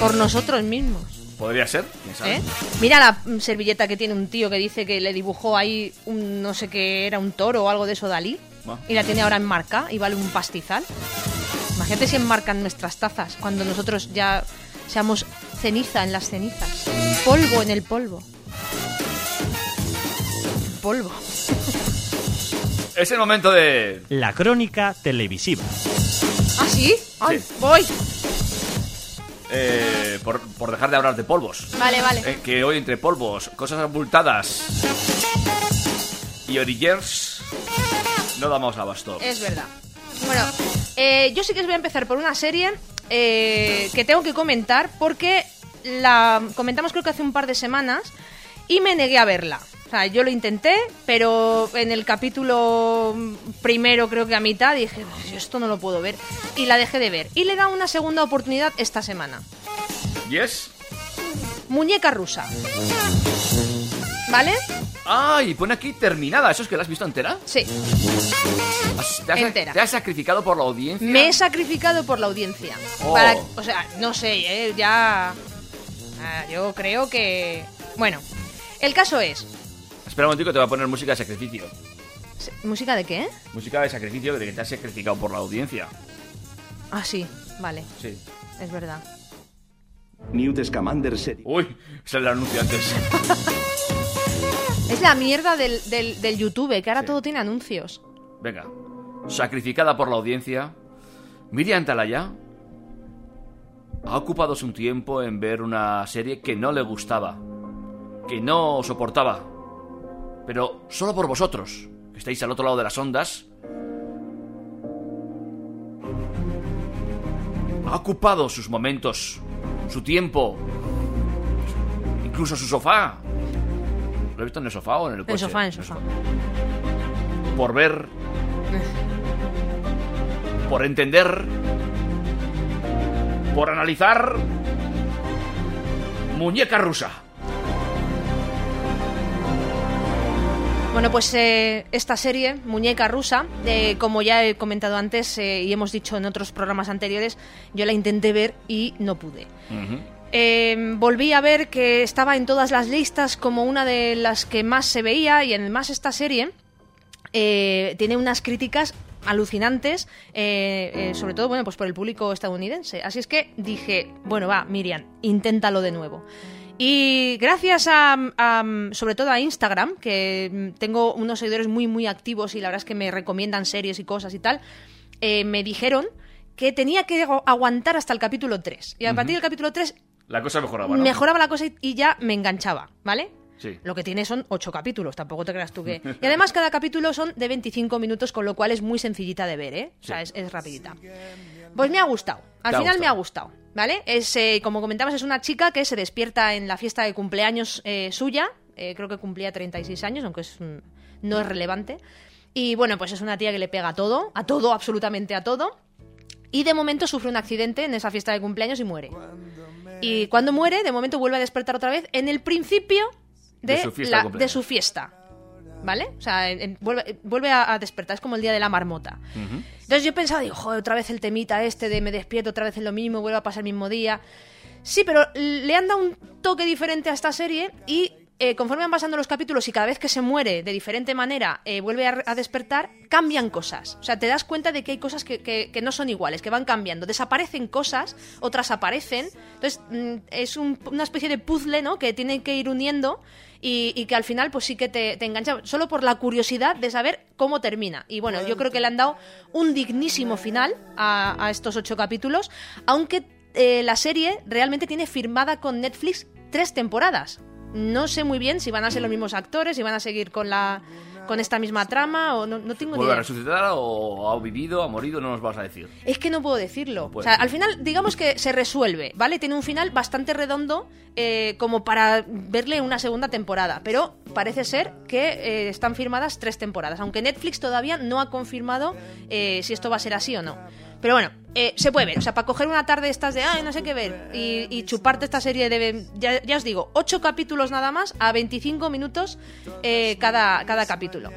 Por nosotros mismos. Podría ser, quién sabe. ¿eh? Mira la servilleta que tiene un tío que dice que le dibujó ahí un no sé qué era un toro o algo de eso Dalí Ah. y la tiene ahora en marca y vale un pastizal. Imagínate si enmarcan nuestras tazas cuando nosotros ya seamos ceniza en las cenizas, polvo en el polvo. Polvo. *laughs* Es el momento de... La crónica televisiva. ¿Ah, sí? Ay, Sí. voy. Eh, por, por dejar de hablar de polvos. Vale, vale. Eh, que hoy entre polvos, cosas abultadas y orillers no damos abasto. Es verdad. Bueno, eh, yo sí que os voy a empezar por una serie eh, que tengo que comentar porque la comentamos creo que hace un par de semanas y me negué a verla. O sea, yo lo intenté, pero en el capítulo primero, creo que a mitad, dije, "Yo esto no lo puedo ver. Y la dejé de ver. Y le he dado una segunda oportunidad esta semana. ¿Yes? Muñeca rusa. ¿Vale? Ah, y pone aquí terminada. ¿Eso es que la has visto entera? Sí. Has- ¿Te has, Entera. te has sacrificado por la audiencia? Me he sacrificado por la audiencia. Oh. Para, o sea, no sé, ¿eh? ya. ah, yo creo que. Bueno, el caso es. Espera un momentico, te voy a poner música de sacrificio. se- ¿Música de qué? Música de sacrificio de que te has sacrificado por la audiencia. Ah, sí, vale, Sí. es verdad. Newt Scamander Serie. Uy, es el anuncio antes. Es la mierda del, del, del YouTube, que ahora Sí. todo tiene anuncios. Venga. Sacrificada por la audiencia, Miriam Talaya ha ocupado su tiempo en ver una serie que no le gustaba, que no soportaba. Pero solo por vosotros, que estáis al otro lado de las ondas, ha ocupado sus momentos, su tiempo, incluso su sofá. ¿Lo he visto en el sofá o en el coche? En sofá, en sofá. Por ver por entender, por analizar. Muñeca rusa. Bueno, pues eh, esta serie, Muñeca Rusa, eh, como ya he comentado antes eh, y hemos dicho en otros programas anteriores, yo la intenté ver y no pude. Eh, volví a ver que estaba en todas las listas como una de las que más se veía y además esta serie eh, tiene unas críticas alucinantes, eh, eh, sobre todo bueno, pues por el público estadounidense. Así es que dije, bueno, va, Miriam, inténtalo de nuevo. Y gracias a, a, sobre todo a Instagram, que mm, tengo unos seguidores muy, muy activos y la verdad es que me recomiendan series y cosas y tal, eh, me dijeron que tenía que agu- aguantar hasta el capítulo 3. Y a partir del capítulo 3 La cosa mejoraba, ¿no? mejoraba la cosa y- ya me enganchaba, ¿vale? Sí. Lo que tiene son ocho capítulos, tampoco te creas tú que... *laughs* Y además cada capítulo son de 25 minutos, con lo cual es muy sencillita de ver, ¿eh? O sea, es, es rapidita. Pues me ha gustado. Al final me ha gustado. ¿Vale? Es, eh, como comentabas, es una chica que se despierta en la fiesta de cumpleaños eh, suya. eh, creo que cumplía 36 años, aunque es, no es relevante. Y bueno, pues es una tía que le pega a todo, a todo, absolutamente a todo. Y de momento sufre un accidente en esa fiesta de cumpleaños y muere. Y cuando muere, de momento vuelve a despertar otra vez en el principio de, De su fiesta de la- de su fiesta. ¿Vale? O sea, en- en- vuelve, vuelve a, a despertar, es como el día de la marmota. Entonces yo pensaba, digo, joder, otra vez el temita este de me despierto otra vez en lo mismo, vuelve a pasar el mismo día. Sí, pero le han dado un toque diferente a esta serie y eh, conforme van pasando los capítulos y cada vez que se muere de diferente manera eh, vuelve a, despertar, cambian cosas. O sea, te das cuenta de que hay cosas que, no son iguales, que van cambiando. Desaparecen cosas, otras aparecen. Entonces, mm, es un- una especie de puzzle, ¿no? Que tienen que ir uniendo y, que al final, pues sí que te, te engancha solo por la curiosidad de saber cómo termina. Y bueno, yo creo que le han dado un dignísimo final a, a estos ocho capítulos, aunque eh, la serie realmente tiene firmada con Netflix tres temporadas. No sé muy bien si van a ser los mismos actores, si van a seguir con la, con esta misma trama o no, no tengo ni ¿Vuelve a idea. resucitar o ha vivido, ha morido? No nos vas a decir. Es que no puedo decirlo. puedes o sea, al final, digamos que se resuelve, ¿vale? Tiene un final bastante redondo eh, como para verle una segunda temporada. Pero parece ser que eh, están firmadas tres temporadas. Aunque Netflix todavía no ha confirmado eh, si esto va a ser así o no. Pero bueno, eh, se puede ver. O sea, para coger una tarde estas de, ay, no sé qué ver, y, y chuparte esta serie de, ya, ya os digo, ocho capítulos nada más a 25 minutos eh, cada, cada capítulo.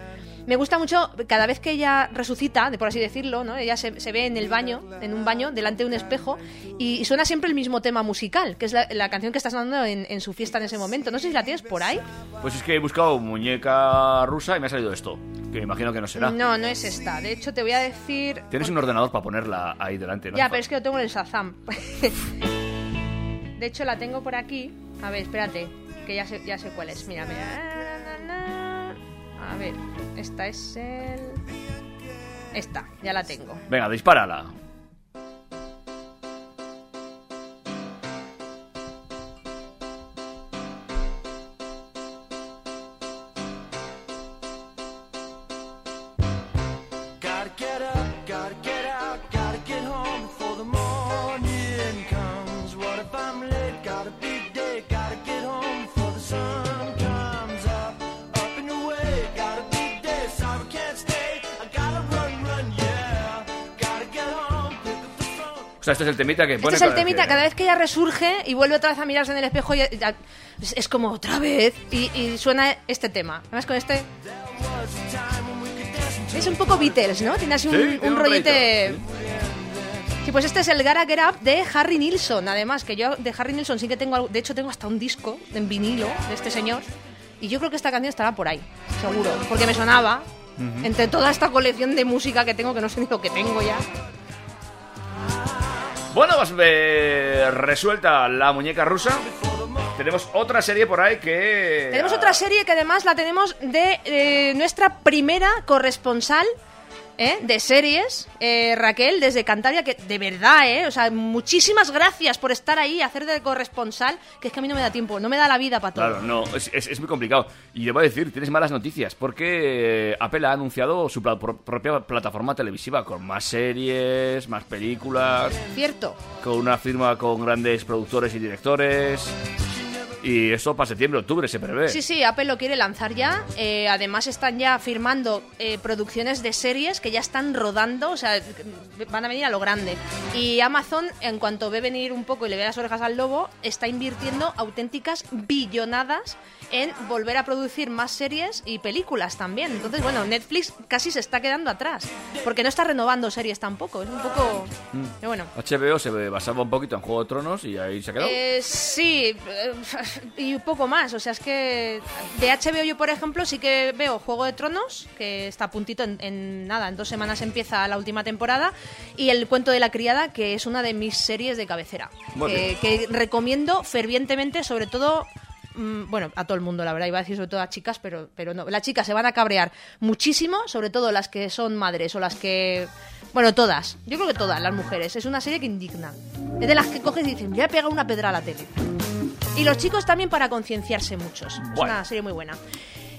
Me gusta mucho cada vez que ella resucita, de por así decirlo, ¿no? Ella se, se ve en el baño, en un baño, delante de un espejo, y, y suena siempre el mismo tema musical, que es la, la canción que está sonando en, en su fiesta en ese momento. No sé si la tienes por ahí. Pues es que he buscado muñeca rusa y me ha salido esto. Que me imagino que no será. No, no es esta. De hecho, te voy a decir. Tienes un ordenador para ponerla ahí delante, ¿no? Ya, pero es que lo tengo en el Shazam. *laughs* de hecho, la tengo por aquí. A ver, espérate, que ya sé, ya sé cuál es. Mira, mira. A ver, esta es el. Esta, ya la tengo. Venga, dispárala. Sea, este es el temita que Este pone es el cada vez temita, que- cada vez que ella resurge y vuelve otra vez a mirarse en el espejo, y ya- es, es como otra vez. Y, y suena este tema. Además, con este. Es un poco Beatles, ¿no? Tiene así un, Sí, un un rollete. Sí, pues este es el Gara Get Up de Harry Nilsson, además, que yo de Harry Nilsson sí que tengo, algo- de hecho tengo hasta un disco en vinilo de este señor, y yo creo que esta canción estará por ahí, seguro, porque me sonaba entre toda esta colección de música que tengo, que no sé ni lo que tengo ya. Bueno, pues eh, resuelta la muñeca rusa. Tenemos otra serie por ahí que. Tenemos otra serie que además la tenemos de eh, nuestra primera corresponsal ¿eh? de series, eh, Raquel, desde Cantabria, que de verdad, ¿eh? O sea, muchísimas gracias por estar ahí, hacer de corresponsal, que es que a mí no me da tiempo, no me da la vida para todo. Claro, no, es, es- es muy complicado. Y debo decir, tienes malas noticias, porque eh, Apple ha anunciado su propia plataforma televisiva con más series, más películas, Cierto. con una firma con grandes productores y directores. Y eso para septiembre, octubre se prevé. Sí, sí, Apple lo quiere lanzar ya. Eh, además están ya firmando eh, producciones de series que ya están rodando, o sea, van a venir a lo grande. Y Amazon, en cuanto ve venir un poco y le ve las orejas al lobo, está invirtiendo auténticas billonadas en volver a producir más series y películas también. Entonces, bueno, Netflix casi se está quedando atrás, porque no está renovando series tampoco. Es un poco... Pero bueno. HBO se basaba un poquito en Juego de Tronos y ahí se ha quedado. Eh, sí, eh, y un poco más. O sea, es que de HBO yo, por ejemplo, sí que veo Juego de Tronos, que está a puntito en, en nada, en dos semanas empieza la última temporada, y El cuento de la criada, que es una de mis series de cabecera, que, que recomiendo fervientemente, sobre todo... mm, Bueno, a todo el mundo, la verdad, iba a decir sobre todo a chicas, pero, pero no. Las chicas se van a cabrear muchísimo, sobre todo las que son madres o las que. Bueno, todas. Yo creo que todas las mujeres. Es una serie que indigna. Es de las que coges y dicen, voy a pegar una pedra a la tele. Y los chicos también para concienciarse muchos. Es una serie muy buena.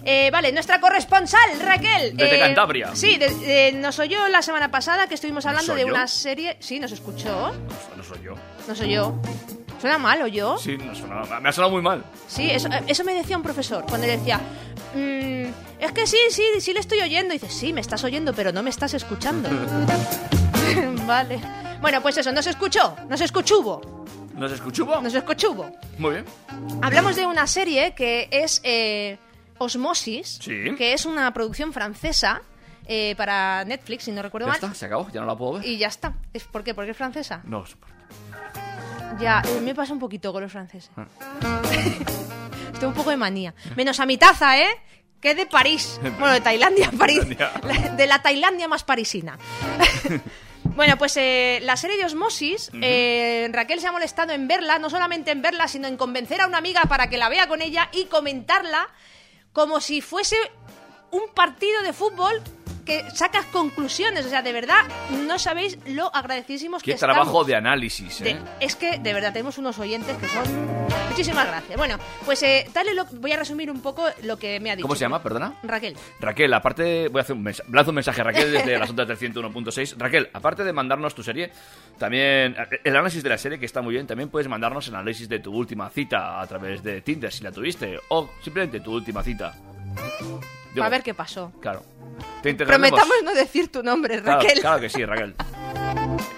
Eh, vale, nuestra corresponsal, Raquel. Desde eh, Cantabria. Sí, de- de- nos oyó la semana pasada que estuvimos hablando de una serie. Sí, nos escuchó. No soy yo. No soy yo. ¿Suena mal o yo? Sí, no sonaba- me ha sonado muy mal. Sí, eso, eh, eso me decía un profesor cuando le decía, "Mm, es que sí, sí, sí le estoy oyendo. Y dice, sí, me estás oyendo, pero no me estás escuchando. *laughs* *laughs* vale. Bueno, pues eso, nos escuchó, nos escuchubo, ¿Nos escuchó? nos escuchubo. Muy bien. Hablamos de una serie que es eh, Osmosis, Sí. que es una producción francesa eh, para Netflix, si no recuerdo Ya mal. está, se acabó, ya no la puedo ver. Y ya está. ¿Es ¿Por qué? ¿Porque es francesa? No. Ya, eh, me pasa un poquito con los franceses. Ah. *laughs* Estoy un poco de manía. Menos a mi taza, ¿eh? Que es de París. *laughs* Bueno, de Tailandia, París. *laughs* De la Tailandia más parisina. Bueno, pues eh, la serie de Osmosis, eh, Raquel se ha molestado en verla, no solamente en verla, sino en convencer a una amiga para que la vea con ella y comentarla como si fuese un partido de fútbol que sacas conclusiones. O sea, de verdad, no sabéis lo agradecidísimos Qué que trabajo estamos. de análisis, De- ¿eh? es que de verdad tenemos unos oyentes que son. Muchísimas gracias. Bueno, pues eh, dale lo- voy a resumir un poco lo que me ha dicho. ¿Cómo se llama? Perdona. Raquel. Raquel, aparte, voy a hacer un mensaje, lanzo un mensaje a Raquel desde las ondas del 101.6. Raquel, aparte de mandarnos tu serie, también el análisis de la serie, que está muy bien, también puedes mandarnos el análisis de tu última cita a través de Tinder, si la tuviste, o simplemente tu última cita. Digo, a ver qué pasó. Claro. Te integraremos. Prometamos no decir tu nombre, Claro, Raquel. claro que sí, Raquel.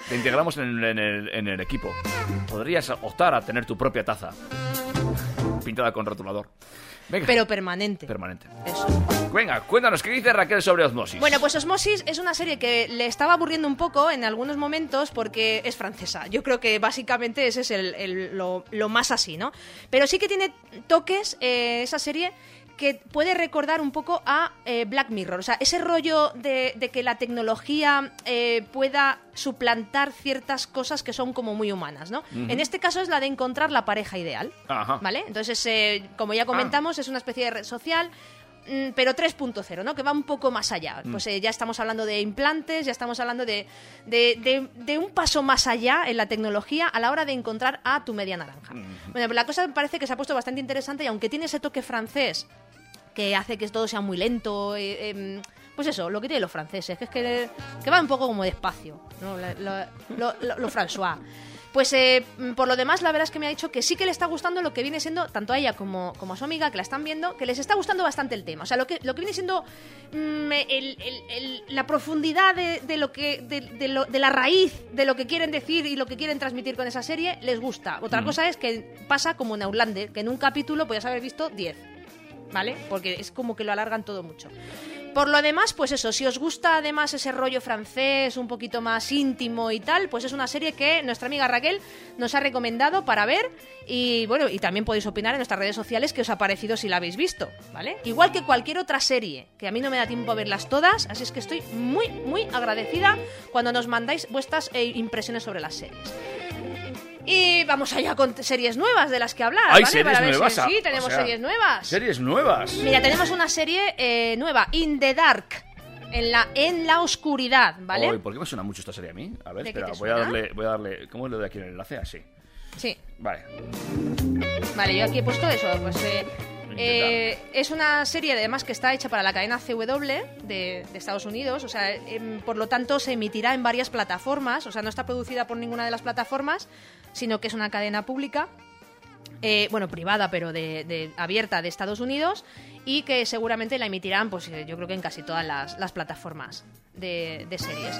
Te integramos en, en el, en el equipo. Podrías optar a tener tu propia taza. Pintada con rotulador. Venga. Pero permanente. Permanente. Eso. Venga, cuéntanos, ¿qué dice Raquel sobre Osmosis? Bueno, pues Osmosis es una serie que le estaba aburriendo un poco en algunos momentos porque es francesa. Yo creo que básicamente ese es el- el- lo, lo más así, ¿no? Pero sí que tiene toques eh, esa serie que puede recordar un poco a eh, Black Mirror. O sea, ese rollo de, de que la tecnología eh, pueda suplantar ciertas cosas que son como muy humanas, ¿no? En este caso es la de encontrar la pareja ideal. Ajá. ¿Vale? Entonces, eh, como ya comentamos, es una especie de red social. mm, Pero 3.0, ¿no? Que va un poco más allá. Pues eh, ya estamos hablando de implantes, ya estamos hablando de, de, de- de un paso más allá en la tecnología a la hora de encontrar a tu media naranja. Bueno, pues la cosa me parece que se ha puesto bastante interesante y aunque tiene ese toque francés que hace que todo sea muy lento, eh, em, pues eso, lo que tienen los franceses, que es que, que va un poco como despacio, ¿no? Lo, lo- lo- lo- lo François. Pues eh, mm, por lo demás, la verdad es que me ha dicho que sí que le está gustando lo que viene siendo, tanto a ella como, como a su amiga, que la están viendo, que les está gustando bastante el tema. O sea, lo que, lo que viene siendo mm, el- el- el- la profundidad de, de lo que, de, de lo- de la raíz de lo que quieren decir y lo que quieren transmitir con esa serie, les gusta. Otra Mm. cosa es que pasa como en Outlander, que en un capítulo podías haber visto 10. ¿Vale? Porque es como que lo alargan todo mucho. Por lo demás, pues eso, si os gusta además ese rollo francés, un poquito más íntimo y tal, pues es una serie que nuestra amiga Raquel nos ha recomendado para ver y bueno, y también podéis opinar en nuestras redes sociales qué os ha parecido si la habéis visto, ¿vale? Igual que cualquier otra serie, que a mí no me da tiempo a verlas todas, así es que estoy muy, muy agradecida cuando nos mandáis vuestras eh, impresiones sobre las series. Y vamos allá con series nuevas de las que hablar, Hay ¿vale? series Para ver si- nuevas. ah, sí, o tenemos sea, series nuevas. Series nuevas. Mira, tenemos una serie eh, nueva, In the Dark, en la, en la oscuridad, ¿vale? ¿Por qué me suena mucho esta serie a mí? A ver, ¿De qué espera, te voy a darle, voy a darle. ¿Cómo lo de aquí en el enlace? Así. Sí, Vale. vale, yo aquí he puesto eso, pues... eh, eh, es una serie además que está hecha para la cadena CW de, de Estados Unidos, o sea, em, por lo tanto se emitirá en varias plataformas, o sea, no está producida por ninguna de las plataformas, sino que es una cadena pública, eh, bueno, privada, pero de, de- abierta de Estados Unidos, y que seguramente la emitirán, pues eh, yo creo que en casi todas las, las plataformas de, de series.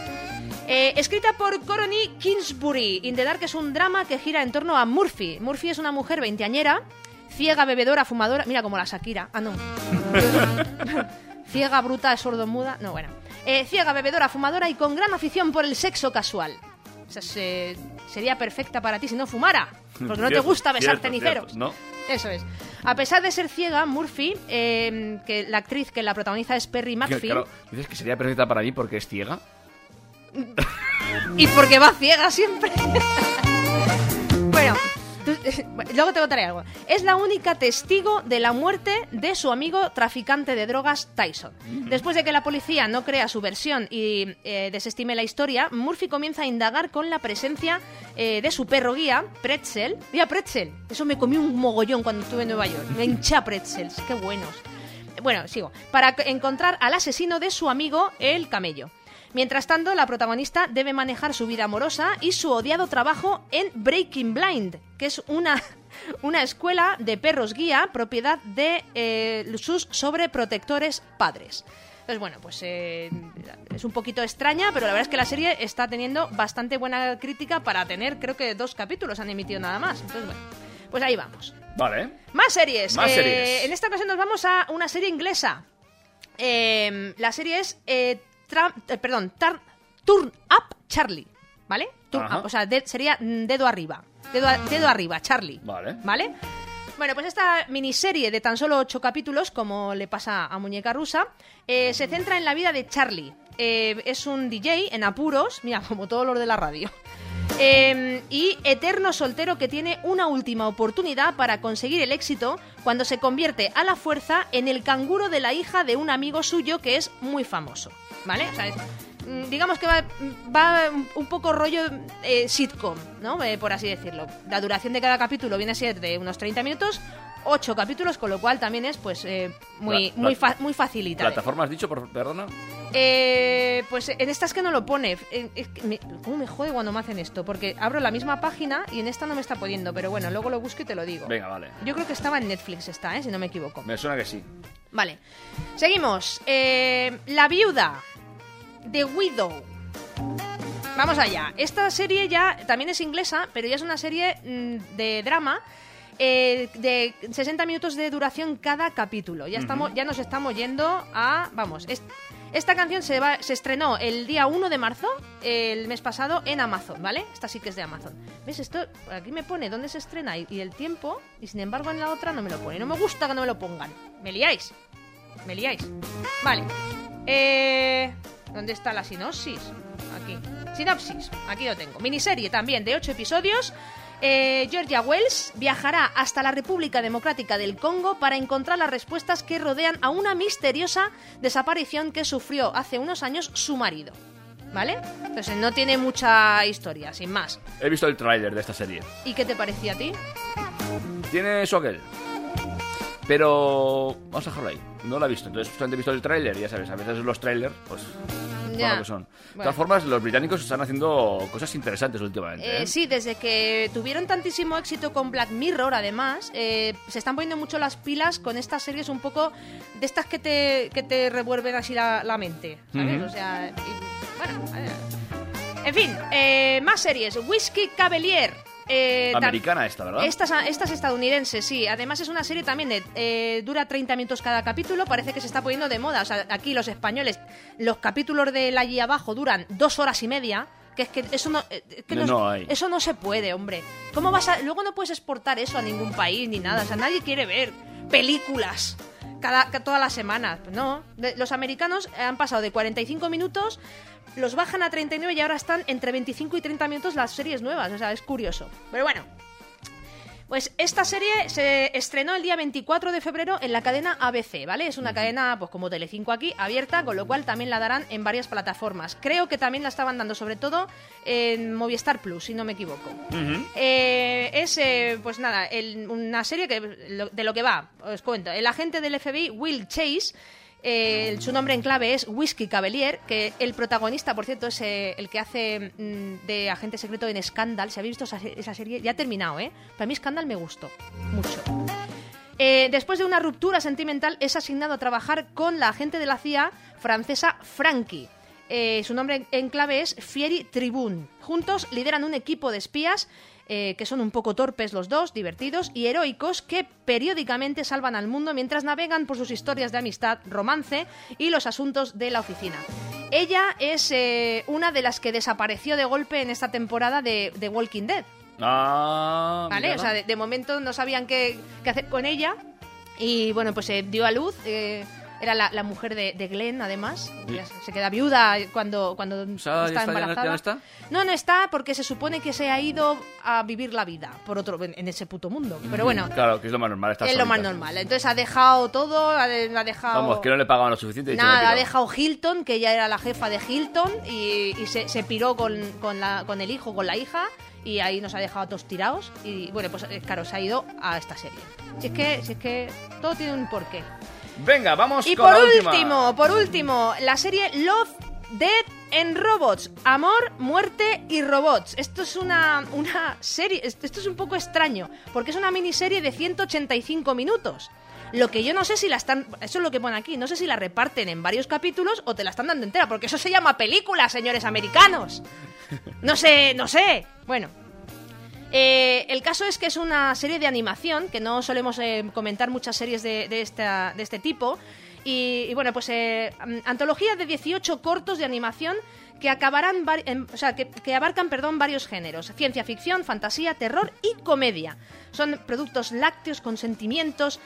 Eh, escrita por Corony Kingsbury, In the Dark es un drama que gira en torno a Murphy. Murphy es una mujer veinteañera, ciega, bebedora, fumadora, mira como la Shakira, ah no, *laughs* ciega, bruta, sordomuda, no, bueno, Eh, ciega, bebedora, fumadora y con gran afición por el sexo casual. O sea, se- sería perfecta para ti si no fumara, porque no te gusta besar cierto, ceniceros. cierto, No. Eso es. A pesar de ser ciega, Murphy, eh, que la actriz que la protagoniza es Perry McPhee, claro, dices que sería perfecta para mí porque es ciega. y porque va ciega siempre. *laughs* bueno, tú- *laughs* luego te contaré algo. Es la única testigo de la muerte de su amigo traficante de drogas Tyson. Después de que la policía no crea su versión y eh, desestime la historia, Murphy comienza a indagar con la presencia eh, de su perro guía, Pretzel. Mira, Pretzel. Eso me comí un mogollón cuando estuve en Nueva York. Me hinché a pretzels. Qué buenos. Bueno, sigo. Para encontrar al asesino de su amigo, el camello. Mientras tanto, la protagonista debe manejar su vida amorosa y su odiado trabajo en Breaking Blind, que es una, *laughs* una escuela de perros guía propiedad de eh, sus sobreprotectores padres. Entonces, bueno, pues eh, es un poquito extraña, pero la verdad es que la serie está teniendo bastante buena crítica para tener, creo que dos capítulos han emitido nada más. Entonces, bueno, pues ahí vamos. Vale. Más series. Más Eh, series. En esta ocasión nos vamos a una serie inglesa. Eh, la serie es, eh, eh, perdón, Tar- Turn Up Charlie, ¿vale? Turn Ajá. Up, o sea, de- sería mm, dedo arriba. Dedo, a- dedo arriba, Charlie. Vale. ¿Vale? Bueno, pues esta miniserie de tan solo ocho capítulos, como le pasa a Muñeca Rusa, eh, se centra en la vida de Charlie. Eh, es un DJ en apuros, *laughs* mira, como todos los de la radio. *laughs* Eh, y eterno soltero que tiene una última oportunidad para conseguir el éxito cuando se convierte a la fuerza en el canguro de la hija de un amigo suyo que es muy famoso. ¿Vale? O sea, es- mm, digamos que va, va un poco rollo eh, sitcom, ¿no? Eh, por así decirlo. La duración de cada capítulo viene a ser de unos 30 minutos, 8 capítulos, con lo cual también es pues eh, muy, muy, fa- muy facilita. ¿Plataforma has dicho, por, perdona? Eh, pues en estas que no lo pone. Es ¿Cómo me jode cuando me hacen esto? Porque abro la misma página y en esta no me está poniendo, pero bueno, luego lo busco y te lo digo. Venga, vale. Yo creo que estaba en Netflix esta, ¿eh? si no me equivoco. Me suena que sí. Vale. Seguimos. La viuda. The Widow. Vamos allá. Esta serie ya también es inglesa, pero ya es una serie mm, de drama. eh, de 60 minutos de duración cada capítulo. Ya, estamos, ya nos estamos yendo a. Vamos. es- esta canción se, va, se estrenó el día 1 de marzo, el mes pasado, en Amazon, ¿vale? Esta sí que es de Amazon. ¿Ves? Esto aquí me pone dónde se estrena y, y el tiempo, y sin embargo en la otra no me lo pone. No me gusta que no me lo pongan. ¿Me liáis? ¿Me liáis? Vale. Eh, ¿Dónde está la sinopsis? Aquí. Sinopsis. Aquí lo tengo. Miniserie también de 8 episodios. Eh, Georgia Wells viajará hasta la República Democrática del Congo para encontrar las respuestas que rodean a una misteriosa desaparición que sufrió hace unos años su marido. ¿Vale? Entonces no tiene mucha historia, sin más. He visto el tráiler de esta serie. ¿Y qué te parecía a ti? Tiene su aquel. Pero vamos a dejarlo ahí. No la he visto, entonces solamente he visto el tráiler ya sabes, a veces los trailers, pues, lo que son. De todas formas, los británicos están haciendo cosas interesantes últimamente. Eh, ¿eh? sí, desde que tuvieron tantísimo éxito con Black Mirror, además, eh, se están poniendo mucho las pilas con estas series un poco de estas que te, que te revuelven así la, la mente, ¿sabes? Ujú. O sea, y- bueno, en fin, eh, más series. Whiskey Cavalier. Eh, Americana esta, ¿verdad? esta es, esta es estadounidense, sí. Además es una serie también de... eh, dura 30 minutos cada capítulo. Parece que se está poniendo de moda. O sea, aquí los españoles, los capítulos de allí abajo duran dos horas y media. Que es que eso no... eh, es que No, no hay. Eso no se puede, hombre. ¿Cómo vas a...? Luego no puedes exportar eso a ningún país ni nada. O sea, nadie quiere ver películas cada, ca- todas las semanas. No. De- los americanos han pasado de 45 minutos... Los bajan a 39 y ahora están entre 25 y 30 minutos las series nuevas. O sea, es curioso. Pero bueno, pues esta serie se estrenó el día 24 de febrero en la cadena ABC, ¿vale? Es una cadena, pues como Telecinco aquí, abierta, con lo cual también la darán en varias plataformas. Creo que también la estaban dando, sobre todo, en Movistar Plus, si no me equivoco. Eh, es, eh, pues nada, el- una serie que lo- de lo que va, os cuento. El agente del FBI, Will Chase, su nombre en clave es Whiskey Cavalier, que el protagonista, por cierto, es eh, el que hace mm, de agente secreto en Scandal. Si habéis visto esa, se- esa serie, ya ha terminado, ¿eh? Para mí Scandal me gustó mucho. Eh, después de una ruptura sentimental, es asignado a trabajar con la agente de la CIA francesa Frankie. Eh, su nombre en clave es Fieri Tribune. Juntos lideran un equipo de espías eh, que son un poco torpes los dos, divertidos y heroicos, que periódicamente salvan al mundo mientras navegan por sus historias de amistad, romance y los asuntos de la oficina. Ella es eh, una de las que desapareció de golpe en esta temporada de, de Walking Dead. Ah, ¿Vale? O sea, de, de momento no sabían qué, qué hacer con ella. Y bueno, pues se dio a luz. eh, era la, la mujer de, de Glenn, además. Sí. Ya se queda viuda cuando, cuando sea, ya está está, ya no- ya no embarazada. está. No, no está porque se supone que se ha ido a vivir la vida por otro en, en ese puto mundo. Pero bueno, Claro, que es lo más normal. estar es lo más solita. normal. Entonces ha dejado todo, ha, ha dejado... Vamos, que no le pagaban lo suficiente. Nada, ha dejado Hilton, que ella era la jefa de Hilton, y, y se, se piró con, con, la, con el hijo, con la hija, y ahí nos ha dejado a todos tirados. Y bueno, pues eh, claro, se ha ido a esta serie. Si es que, si es que todo tiene un porqué. Venga, vamos Y con por la última. último, por último, la serie Love, Dead and Robots. Amor, muerte y robots. Esto es una, una serie, esto esto es un poco extraño, porque es una miniserie de 185 minutos. Lo que yo no sé si la están, eso es lo que pone aquí, no sé si la reparten en varios capítulos o te la están dando entera, porque eso se llama película, señores americanos. No sé, no sé. Bueno, eh, el caso es que es una serie de animación, que no solemos eh, comentar muchas series de, este tipo. Y, bueno, pues eh, mm, antología de 18 cortos de animación que acabarán vari- em, o sea, que, abarcan perdón, varios géneros: ciencia ficción, fantasía, terror y comedia. Son productos lácteos con sentimientos,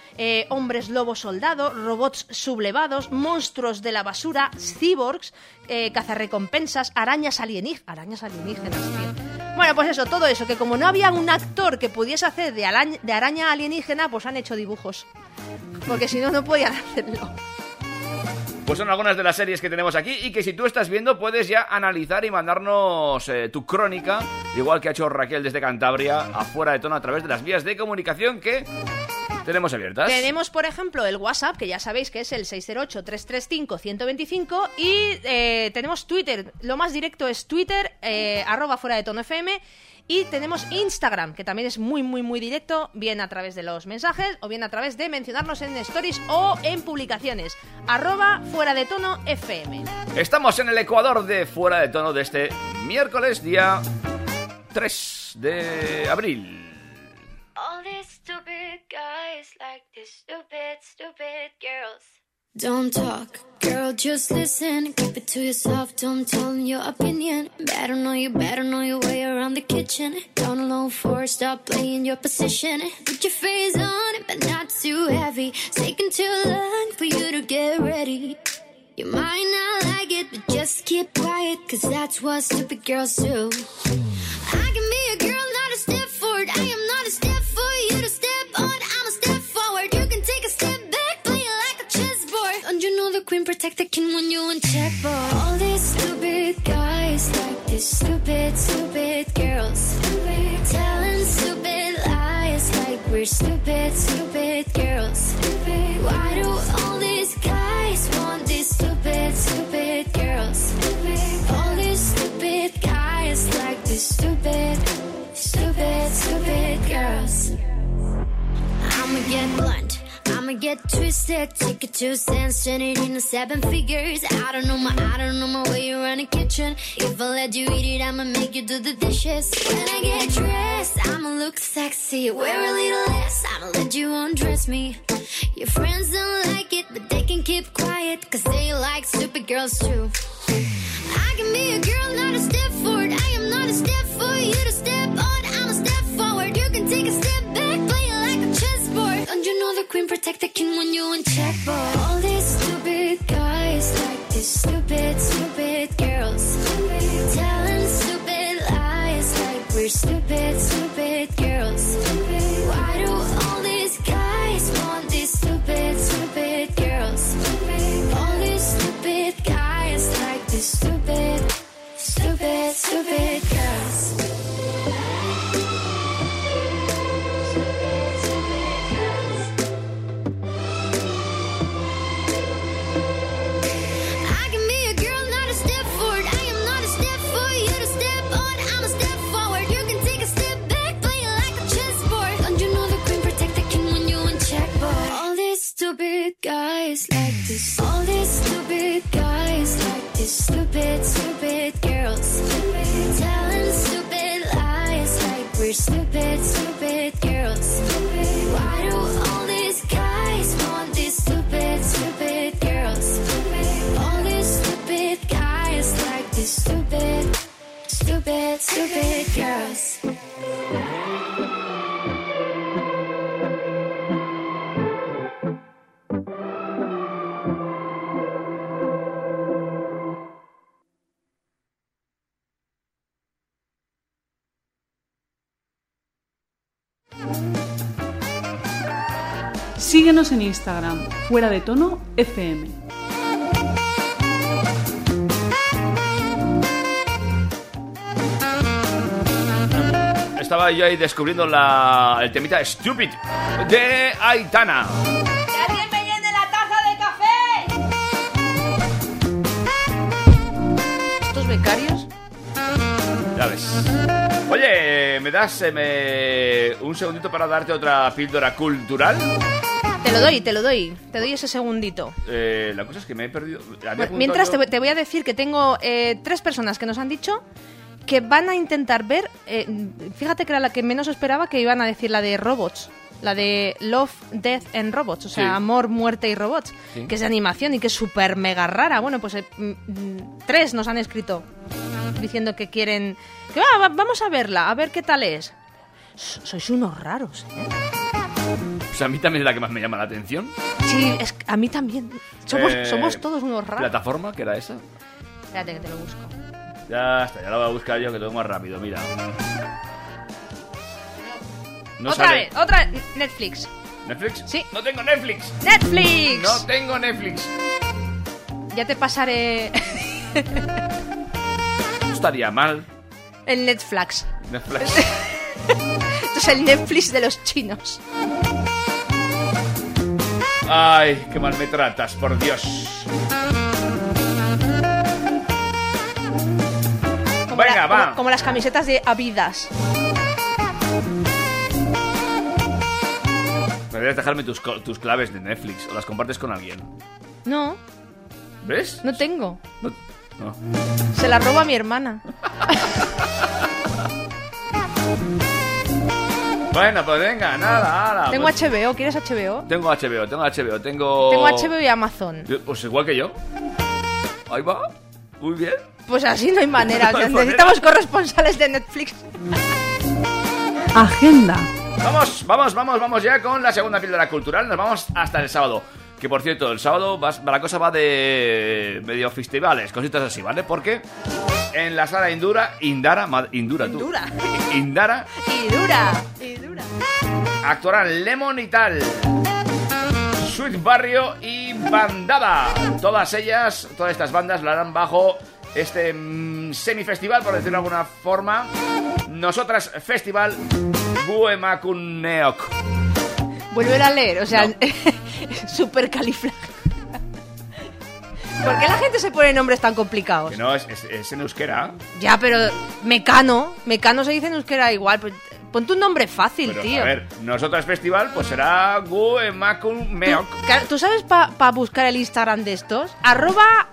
hombres lobo soldado, robots sublevados, monstruos de la basura, cyborgs, eh, cazarrecompensas, arañas alienígenas. Arañas alienígenas. Bueno, pues eso, todo eso, que como no había un actor que pudiese hacer de, araña alienígena, pues han hecho dibujos. Porque si no, no podían hacerlo. Pues son algunas de las series que tenemos aquí y que si tú estás viendo puedes ya analizar y mandarnos eh, tu crónica, igual que ha hecho Raquel desde Cantabria, afuera de tono a través de las vías de comunicación que tenemos abiertas. Tenemos, por ejemplo, el WhatsApp, que ya sabéis que es el 608-335-125. Y eh, tenemos Twitter. Lo más directo es Twitter, eh, arroba fuera de tono FM. Y tenemos Instagram, que también es muy, muy, muy directo, bien a través de los mensajes o bien a través de mencionarnos en stories o en publicaciones. Arroba fuera de tono FM. Estamos en el Ecuador de fuera de tono de este miércoles, día 3 de abril. Stupid guys like these stupid, stupid girls. Don't talk, girl, just listen. Keep it to yourself, don't tell them your opinion. Better know you, better know your way around the kitchen. Down alone for stop playing your position. Put your face on it, but not too heavy. It's taking too long for you to get ready. You might not like it, but just keep quiet, cause that's what stupid girls do. I can be a girl, not a step queen protect the king when you in checkboard? All these stupid guys like these stupid, stupid girls. Stupid. Telling stupid lies like we're stupid, stupid girls. Stupid. Why do all these guys want these stupid, stupid girls? Stupid. All these stupid guys like these stupid, stupid, stupid girls. I'ma get blunt. I'ma get twisted, take it to cents, turn it into seven figures. I don't know my, I don't know my way around the kitchen. If I let you eat it, I'ma make you do the dishes. When I get dressed, I'ma look sexy. Wear a little less, I'ma let you undress me. Your friends don't like it, but they can keep quiet, cause they like stupid girls too. I can be a girl, not a step forward. I am not a step for you to step on. I'm a step forward. You can take a step back, play Don't you know the queen protect the king when you in checkboard? All these stupid guys like these stupid, stupid girls. Stupid. Telling stupid lies like we're stupid, stupid girls. Stupid. Why do all these guys want these stupid, stupid girls? Stupid. All these stupid guys like these stupid, stupid, stupid girls. En Instagram, fuera de tono FM. Estaba yo ahí descubriendo la, el temita Stupid de Aitana. ¡Que alguien me llene la taza de café! ¿Estos becarios? Ya ves. Oye, ¿me das eh, me- un segundito para darte otra píldora cultural? Te lo doy, te lo doy. Te doy ese segundito. Eh, la cosa es que me he perdido. Bueno, mientras te, yo- voy- te voy a decir que tengo eh, tres personas que nos han dicho que van a intentar ver. eh, fíjate que era la que menos esperaba que iban a decir la de robots. La de Love, Death and Robots, o sea, Sí. Amor, Muerte y Robots, Sí. que es de animación y que es súper mega rara. Bueno, pues mm, mm, tres nos han escrito diciendo que quieren. que "Ah, va- vamos a verla, a ver qué tal es. Sois unos raros, ¿eh? Pues a mí también es la que más me llama la atención. Sí, es, que a mí también. Somos, Eh, somos todos unos raros. ¿Plataforma? que era esa? Espérate que te lo busco. Ya está, ya lo voy a buscar yo que tengo más rápido, mira. No otra sale. vez, otra Netflix. ¿Netflix? Sí. No tengo Netflix. Netflix. No tengo Netflix. Ya te pasaré No estaría mal. el Netflix. Netflix. *laughs* Esto es el Netflix de los chinos. Ay, qué mal me tratas, por Dios. Como Venga, la- va. Como, como las camisetas de Avidas. Deberías dejarme tus, tus claves de Netflix o las compartes con alguien. No, ¿Ves? no tengo. No- no. Se la roba mi hermana. *laughs* Bueno, pues venga, nada, nada. Tengo pues- HBO, ¿quieres HBO? Tengo HBO, tengo HBO, tengo... Tengo HBO y Amazon. Pues igual que yo. Ahí va. Muy bien. Pues así no hay manera. *laughs* No hay Necesitamos corresponsales de Netflix. Agenda. Vamos, vamos, vamos, vamos ya con la segunda píldora cultural. Nos vamos hasta el sábado. Que por cierto, el sábado la cosa va de medio festivales, cositas así, ¿vale? Porque en la sala Indura, Indara, ma- Indura, tú. Indura. *laughs* Indara, Y dura. Y dura. actuarán Lemon y tal. Sweet Barrio y Bandada. Todas ellas, todas estas bandas lo harán bajo este mm, semifestival, por decirlo de alguna forma. Nosotras Festival Buemakuneok. Vuelve a leer, o sea, No. *laughs* super califla. ¿Por qué la gente se pone nombres tan complicados? Que no, es, es- es en euskera. Ya, pero Mecano, Mecano se dice en euskera igual. Pues, ponte un nombre fácil, Pero, tío. a ver, Nosotras Festival, pues será Buemakuneok. Claro, ¿Tú sabes para buscar el Instagram de estos? Arroba.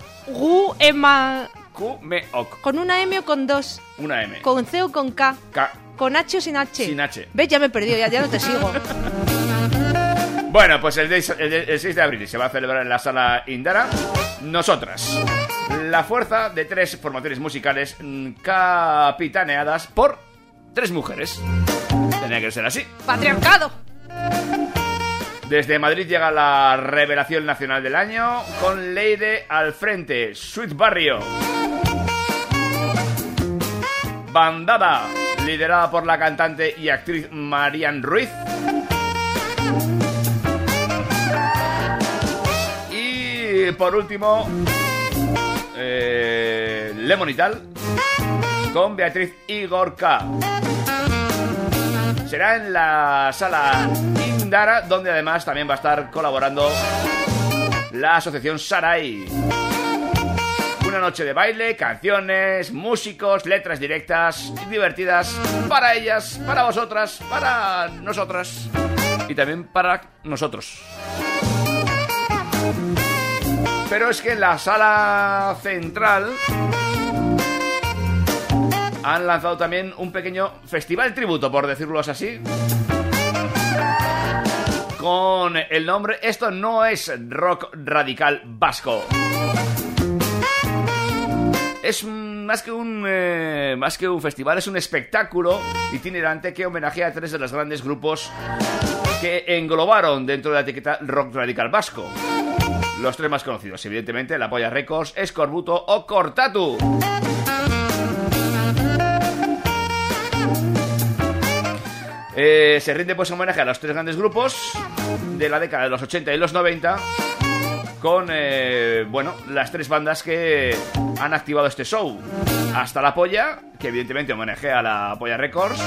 Kumeok. Con una M o con dos. Una M. Con C o con K. K. Con H o sin H. Sin H. ¿Ves? Ya me he perdido, ya, ya no te sigo. *laughs* Bueno, pues el, de- el de- el 6 de abril se va a celebrar en la sala Indara. Nosotras. La fuerza de tres formaciones musicales mm, capitaneadas por tres mujeres. Tenía que ser así. Patriarcado. Desde Madrid llega la revelación nacional del año con Leire al frente, Sweet Barrio. Bandada, liderada por la cantante y actriz Marian Ruiz. Y por último, eh, Lemon y tal, con Beatriz Igorca. Será en la sala Indara, donde además también va a estar colaborando la asociación Sarai. Una noche de baile, canciones, músicos, letras directas divertidas para ellas, para vosotras, para nosotras y también para nosotros. Pero es que en la sala central han lanzado también un pequeño festival tributo, por decirlo así. Con el nombre Esto no es rock radical vasco. Es más que un eh, más que un festival, es un espectáculo itinerante que homenajea a tres de los grandes grupos que englobaron dentro de la etiqueta rock radical vasco. Los tres más conocidos, evidentemente, La Polla Records, Escorbuto o Cortatu. Eh, se rinde pues homenaje a los tres grandes grupos de la década de los 80 y los 90 con, eh, bueno, las tres bandas que han activado este show. Hasta La Polla, que evidentemente homenajea a La Polla Records.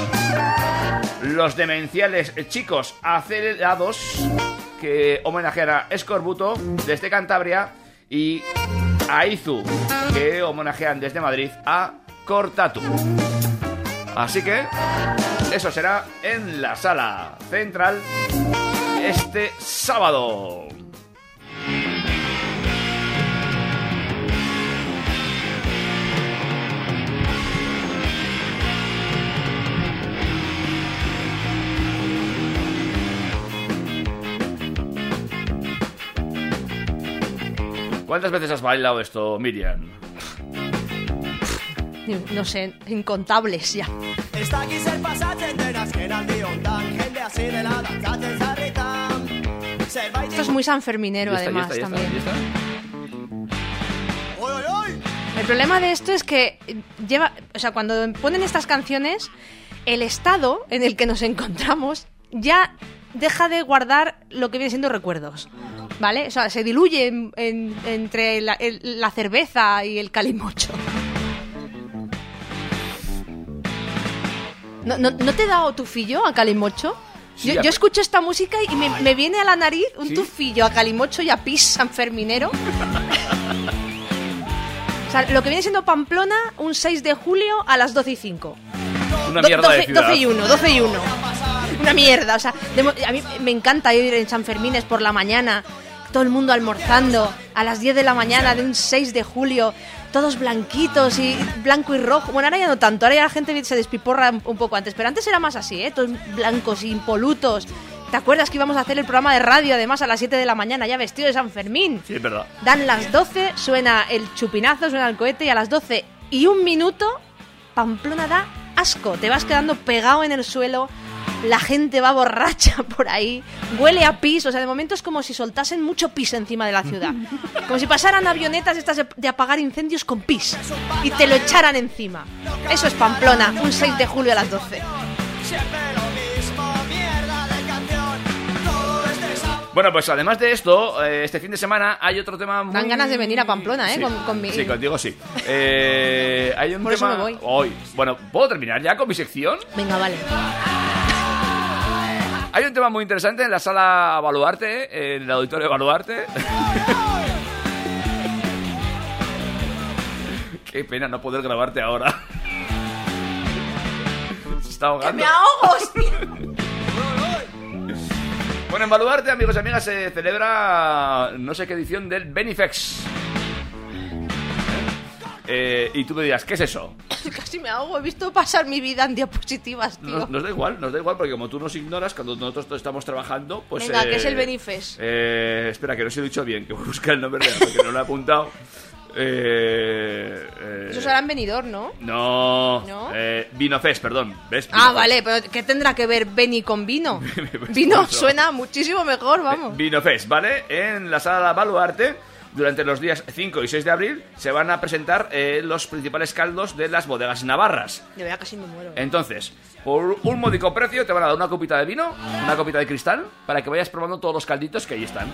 Los demenciales chicos acelerados, que homenajean a Escorbuto desde Cantabria. Y a Izu, que homenajean desde Madrid a Cortatu. Así que eso será en la sala central este sábado. ¿Cuántas veces has bailado esto, Miriam? No sé, incontables ya. Zarritan Esto es muy sanferminero, ya además, está, ya está, también. ya está. El problema de esto es que eh, lleva, o sea, cuando ponen estas canciones, el estado en el que nos encontramos ya deja de guardar lo que viene siendo recuerdos. ¿Vale? O sea, se diluye en- en- entre la, el- la cerveza y el calimocho. ¿No, no, ¿no te da tufillo a calimocho? Sí, yo, yo escucho esta música y me, me viene a la nariz un ¿Sí? tufillo a calimocho y a pis sanferminero. *laughs* O sea, lo que viene siendo Pamplona, un 6 de julio a las 12 y 5. Una Do- mierda de 12, ciudad. 12 y 1, 12 y 1. Una mierda, o sea, de a mí me encanta ir en San Fermines por la mañana, todo el mundo almorzando a las 10 de la mañana de un 6 de julio, todos blanquitos y blanco y rojo. Bueno, ahora ya no tanto, ahora ya la gente se despiporra un poco antes, pero antes era más así, ¿eh? Todos blancos impolutos. ¿Te acuerdas que íbamos a hacer el programa de radio además a las 7 de la mañana ya vestido de San Fermín? Sí, es verdad. Dan las 12, suena el chupinazo, suena el cohete y a las 12 y un minuto, Pamplona da asco. Te vas quedando pegado en el suelo, la gente va borracha *laughs* por ahí, huele a pis, o sea, de momento es como si soltasen mucho pis encima de la ciudad. *laughs* Como si pasaran avionetas estas de, apagar incendios con pis y te lo echaran encima. Eso es Pamplona, un 6 de julio a las 12. Bueno, pues además de esto, eh, este fin de semana hay otro tema muy... Dan ganas de venir a Pamplona, ¿eh? Sí, Con- con mi- sí, contigo sí. Eh, hay un Por eso tema... me voy. Hoy. Bueno, ¿puedo terminar ya con mi sección? Venga, vale. Hay un tema muy interesante en la sala Baluarte, en el auditorio Baluarte. *laughs* Qué pena no poder grabarte ahora. Se está ahogando. ¡Me ahogo, hostia! Bueno, en Baluarte, amigos y amigas, se celebra no sé qué edición del Benifex. Eh, y tú me dirás, ¿qué es eso? *laughs* Casi me ahogo, he visto pasar mi vida en diapositivas, tío. Nos, nos da igual, nos da igual, porque como tú nos ignoras, cuando nosotros estamos trabajando, pues... Venga, eh, ¿qué es el Benifest? Eh, espera, que no se lo he dicho bien, que voy a buscar el nombre real, porque no lo he apuntado. Eh, eh, Eso será en venidor, ¿no? No, ¿No? Eh, Vinofest, perdón. ¿Ves? Ah, vale, pero ¿qué tendrá que ver Beni con vino? *laughs* Vino Eso. suena muchísimo mejor, vamos. Vinofest, ¿vale? En la sala Baluarte, durante los días 5 y 6 de abril, se van a presentar eh, los principales caldos de las bodegas navarras. De verdad casi me muero. Entonces, por un módico precio te van a dar una copita de vino, una copita de cristal, para que vayas probando todos los calditos que ahí están.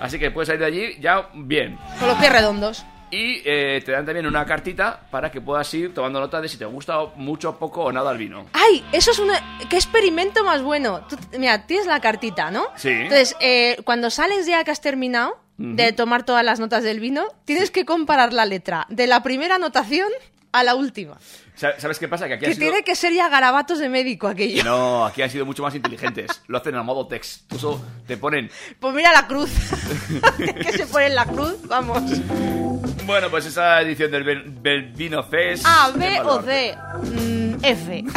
Así que puedes salir de allí ya bien. Con los pies redondos. Y eh, te dan también una cartita para que puedas ir tomando nota de si te gusta mucho, poco o nada el vino. ¡Ay! Eso es una... ¿Qué experimento más bueno? Tú- mira, tienes la cartita, ¿no? Sí. Entonces, eh, cuando sales ya que has terminado de tomar todas las notas del vino, tienes que comparar la letra de la primera anotación a la última. Sa- ¿Sabes qué pasa? Que aquí Que sido... tiene que ser ya garabatos de médico aquello. No, aquí han sido mucho más inteligentes. *laughs* Lo hacen a modo text. Solo te ponen... Pues mira la cruz. *laughs* que se pone en la cruz, vamos. Bueno, pues esa edición del, Ben- del Vino Fest... A, B o. D. Mm, F. *laughs*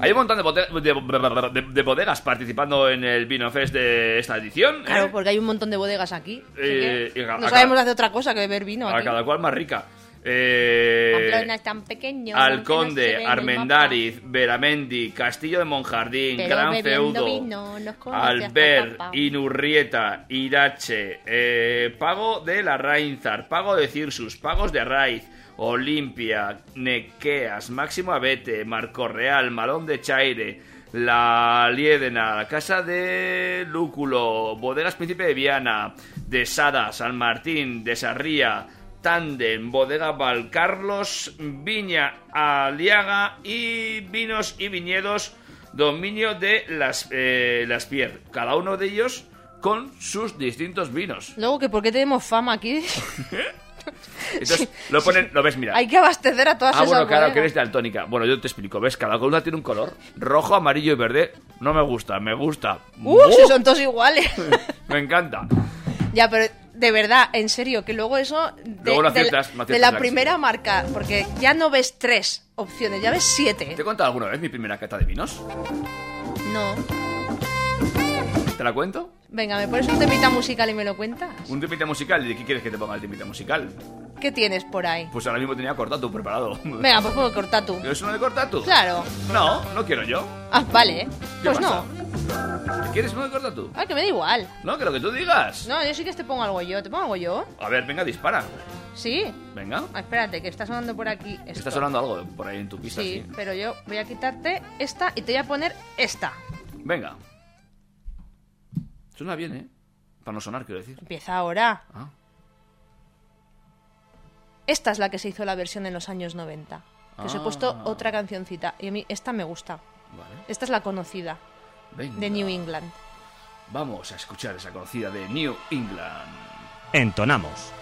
Hay un montón de, bote- de- de- de bodegas participando en el Vino Fest de esta edición. ¿eh? Claro, porque hay un montón de bodegas aquí. Así Eh, que y a- no a sabemos cada- hacer otra cosa que beber vino A aquí. cada cual más rica. Eh, Pamplona es tan pequeño. aunque no se ve Alconde, el Armendariz, Veramendi, Castillo de Monjardín, Pero Gran bebiendo Feudo, vino nos conoce hasta Alber, papá. Inurrieta, Irache, eh, Pago de la Rainzar, Pago de Cirsus, Pagos de Arraiz, Olimpia, Nequeas, Máximo Abete, Marco Real, Malón de Chaire, La Liedena, Casa de Lúculo, Bodegas Príncipe de Viana, de Sada, San Martín, de Sarría, Tandem, Bodega Valcarlos, Viña Aliaga y Vinos y Viñedos, dominio de las, eh, las Pier. Cada uno de ellos con sus distintos vinos. Luego, que ¿por qué tenemos fama aquí? *laughs* Entonces, lo ponen, lo ves, mira. Hay que abastecer a todas Ah, esas bueno, claro, que eres daltónica. Bueno, yo te explico, ¿ves? Cada columna tiene un color. Rojo, amarillo y verde. No me gusta, me gusta. ¡Uh! Si son todos iguales. *laughs* Me encanta. ya, pero de verdad, en serio, que luego eso... De, Luego no de- aciertas, no de la la primera marca, porque ya no ves tres opciones, ya ves siete. ¿Te he contado alguna vez mi primera cata de vinos? No. ¿Te la cuento? Venga, ¿me pones un temita musical y me lo cuentas? Un temita musical. ¿Y de qué quieres que te ponga el temita musical? ¿Qué tienes por ahí? Pues ahora mismo tenía cortatu preparado. Venga, pues puedo cortar tú. ¿Quieres uno de cortatu? Claro. No, no quiero yo. Ah, vale. ¿Qué Pues pasa? no. ¿Quieres uno de cortatu? Ah, que me da igual. No, que lo que tú digas. No, yo sí que te pongo algo yo. ¿Te pongo algo yo? A ver, venga, dispara. Sí. Venga. Ah, espérate, que está sonando por aquí esto. Está sonando algo por ahí en tu pista, Sí, sí. pero yo voy a quitarte esta y te voy a poner esta. Venga. Suena bien, ¿eh? Para no sonar, quiero decir. Empieza ahora. Ah. Esta es la que se hizo la versión en los años 90. Que os he Ah. puesto otra cancioncita. Y a mí esta me gusta. Vale. Esta es la conocida, Venga. de New England. Vamos a escuchar esa conocida de New England. Entonamos.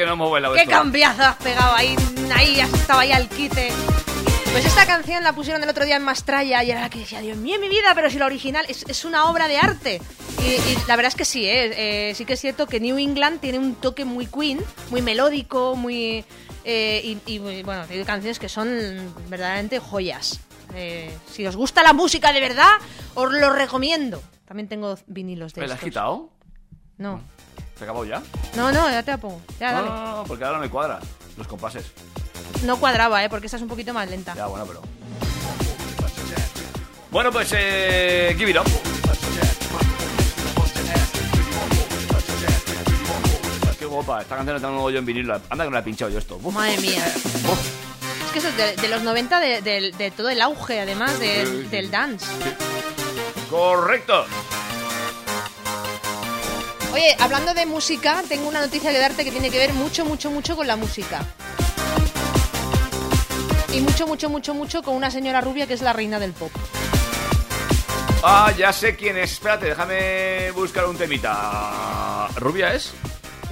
Que no hemos bailado ¡Qué esto. cambiazo has pegado ahí! Ahí ya estaba ya el quite. Pues esta canción la pusieron el otro día en Mastraya y era la que decía, Dios mío, mi vida, pero si la original es, es una obra de arte. Y, y la verdad es que sí, ¿eh? Eh, sí que es cierto que New England tiene un toque muy Queen, muy melódico, muy... eh, y, y, bueno, tiene canciones que son verdaderamente joyas. Eh, si os gusta la música de verdad, os lo recomiendo. También tengo vinilos de ¿Me la has quitado? No, ¿Se acabó ya? no, no, ya te la pongo. Ya, No, dale. no, no, porque ahora no me cuadra los compases. No cuadraba, ¿eh? Porque esta es un poquito más lenta. Ya, bueno, pero... Bueno, pues, eh... Give it up. Qué guapa, esta canción la tengo yo en vinilo. Anda que me la he pinchado yo esto. Uf. Madre mía. Es que eso es de, de los 90, de, de- de todo el auge, además, del, del dance. Correcto. Oye, hablando de música, tengo una noticia que darte que tiene que ver mucho, mucho, mucho con la música. Y mucho, mucho, mucho, mucho con una señora rubia que es la reina del pop. Ah, ya sé quién es. Espérate, déjame buscar un temita. ¿Rubia es?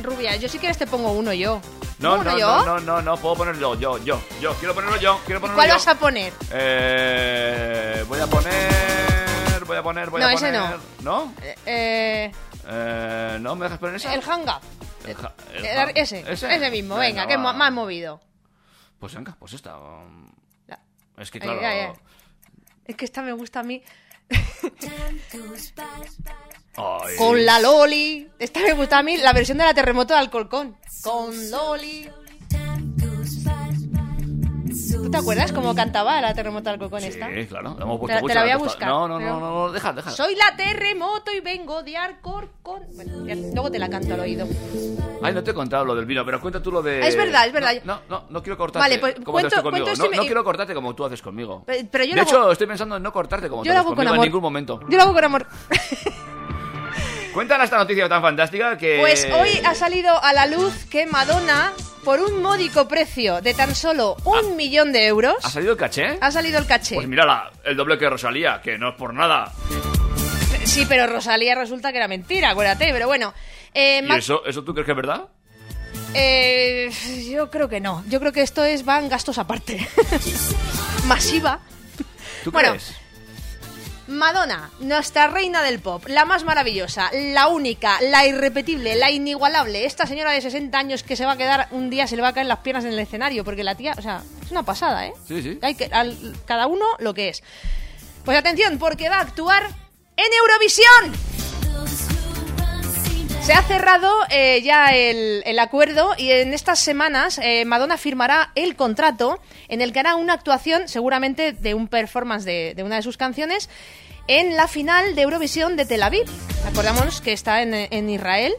Rubia, yo si quieres te pongo uno yo. No, ¿Cómo no, no yo? no, no, no, no, puedo ponerlo yo, yo, yo. Quiero ponerlo yo, quiero ponerlo ¿Cuál yo. vas a poner? Eh, voy a poner. Voy a poner, voy No, a ese poner. no. ¿No? Eh, Eh, ¿No me dejas poner ese? el hanga. El ja- el Eh, ja- ese, ese, mismo, venga, que es va. mo- más movido. Pues venga, pues esta. um, La- Es que Ay, claro. ay, ay. Es que esta me gusta a mí. ay. Con la Loli. Esta me gusta a mí, la versión de la terremoto de Alcorcón. Con Loli. ¿Tú te acuerdas cómo cantaba la terremoto de Alcorcón esta? Sí, claro. la hemos puesto Te mucho, la voy a buscar, No, no, no, no, no, deja, deja. Soy la terremoto y vengo de Alcorcón. Bueno, ya- luego te la canto al oído. Ay, no te he contado lo del vino, pero cuenta tú lo de. Es verdad, es verdad. No, no, no, no quiero cortarte. Vale, pues como cuento- conmigo. cuento no, este me- no quiero cortarte como tú haces conmigo. Pero, pero yo de lo hecho, hago, estoy pensando en no cortarte como yo tú haces con conmigo amor. en ningún momento. Yo lo hago con amor. *laughs* Cuéntala esta noticia tan fantástica que. Pues hoy ha salido a la luz que Madonna, por un módico precio de tan solo un millón de euros, ¿Ha salido el caché? ha salido el caché. Pues mírala, el doble que Rosalía, que no es por nada. Sí, pero Rosalía resulta que era mentira, acuérdate, pero bueno. Eh, ¿Y eso, eso tú crees que es verdad? eh, yo creo que no. Yo creo que esto es van gastos aparte. *laughs* Masiva. ¿Tú Bueno, crees? Madonna, nuestra reina del pop, la más maravillosa, la única, la irrepetible, la inigualable, esta señora de 60 años que se va a quedar un día, se le va a caer las piernas en el escenario, porque la tía, o sea, es una pasada, ¿eh? Sí, sí. Hay que, al- cada uno lo que es. Pues atención, porque va a actuar en Eurovisión. Se ha cerrado eh, ya el, acuerdo y en estas semanas eh, Madonna firmará el contrato en el que hará una actuación, seguramente de un performance de, de una de sus canciones, en la final de Eurovisión de Tel Aviv. Acordamos que está en, en Israel.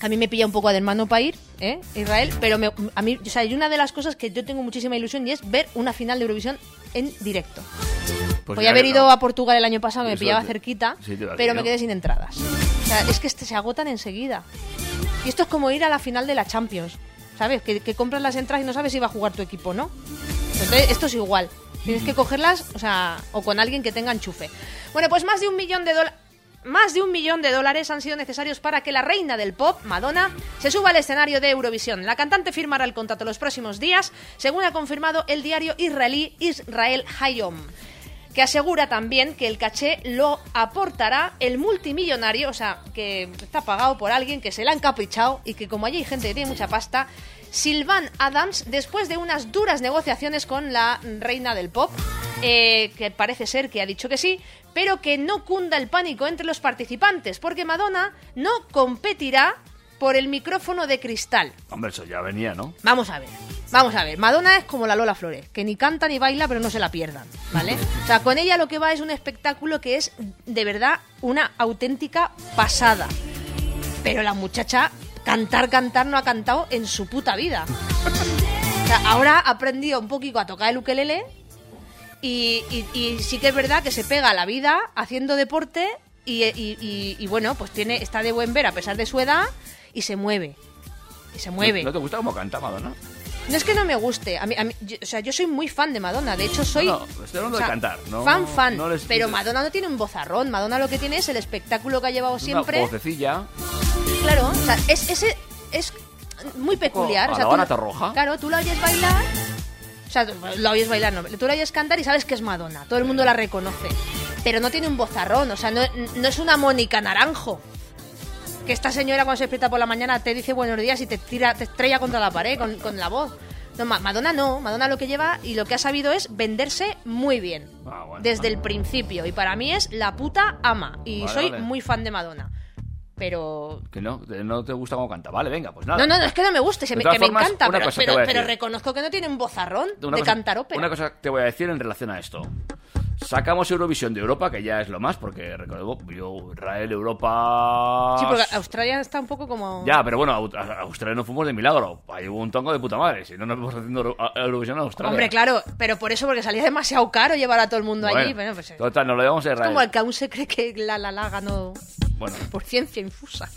A mí me pilla un poco de hermano para ir, ¿eh? Israel, pero me- a mí, o sea, hay una de las cosas que yo tengo muchísima ilusión y es ver una final de Eurovisión en directo. Pues Voy mira a haber ido no. a Portugal el año pasado, me pillaba te- cerquita, sí, pero me quedé sin entradas. O sea, es que este- se agotan enseguida. Y esto es como ir a la final de la Champions, ¿sabes? Que, que compras las entradas y no sabes si va a jugar tu equipo o no. Entonces, esto es igual. Tienes que cogerlas, o sea, o con alguien que tenga enchufe. Bueno, pues más de un millón de dólares. Más de un millón de dólares han sido necesarios para que la reina del pop, Madonna, se suba al escenario de Eurovisión. La cantante firmará el contrato los próximos días, según ha confirmado el diario israelí Israel Hayom, que asegura también que el caché lo aportará el multimillonario, o sea, que está pagado por alguien que se le ha encaprichado y que como allí hay gente que tiene mucha pasta, Sylvan Adams, después de unas duras negociaciones con la reina del pop, eh, que parece ser que ha dicho que sí, pero que no cunda el pánico entre los participantes, porque Madonna no competirá por el micrófono de cristal. Hombre, eso ya venía, ¿no? Vamos a ver, vamos a ver. Madonna es como la Lola Flores, que ni canta ni baila, pero no se la pierdan, ¿vale? O sea, con ella lo que va es un espectáculo que es de verdad una auténtica pasada. Pero la muchacha, cantar, cantar, no ha cantado en su puta vida. O sea, ahora ha aprendido un poquito a tocar el ukelele y, y- y sí que es verdad que se pega a la vida haciendo deporte y, y- bueno, pues tiene está de buen ver a pesar de su edad y se mueve. Y se mueve. ¿No, no te gusta cómo canta Madonna? No es que no me guste, a mí, a mí- yo- o sea, yo soy muy fan de Madonna, de hecho soy... No, no, estoy hablando o sea, de cantar, no- Fan, fan, no les- pero Madonna no tiene un vozarrón, Madonna lo que tiene es el espectáculo que ha llevado siempre. Una vocecilla. Claro, o sea, es, es muy peculiar. o sea, la tú- Roja. Claro, tú la oyes bailar. O sea, la oyes bailar, no. Tú la oyes cantar y sabes que es Madonna. Todo el mundo la reconoce. Pero no tiene un vozarrón, o sea, no, no es una Mónica Naranjo. Que esta señora cuando se despierta por la mañana te dice buenos días y te tira, te estrella contra la pared con, con la voz. No, Ma- Madonna no, Madonna lo que lleva y lo que ha sabido es venderse muy bien. Ah, bueno, desde el principio. Y para mí es la puta ama. Y Vale, soy vale. muy fan de Madonna. Pero Que no, no te gusta cómo canta. Vale, venga, pues nada. no, no, no, es que no me guste, se me, que me encanta, pero, reconozco que no tiene un vozarrón Una de cosa- cantar ópera. Una cosa te voy a decir en relación a esto. Sacamos Eurovisión de Europa, que ya es lo más, porque recordemos, yo, Israel, Europa. Sí, porque Australia está un poco como... Ya, pero bueno, a Australia no fuimos de milagro. Ahí hubo un tongo de puta madre. Si no nos vamos haciendo Eurovisión a Australia. Hombre, claro, pero por eso, porque salía demasiado caro llevar a todo el mundo allí. Bueno, Bueno, pues, es Total, nos lo llevamos a Israel. como el que aún se cree que la la la ganó Bueno, por ciencia infusa.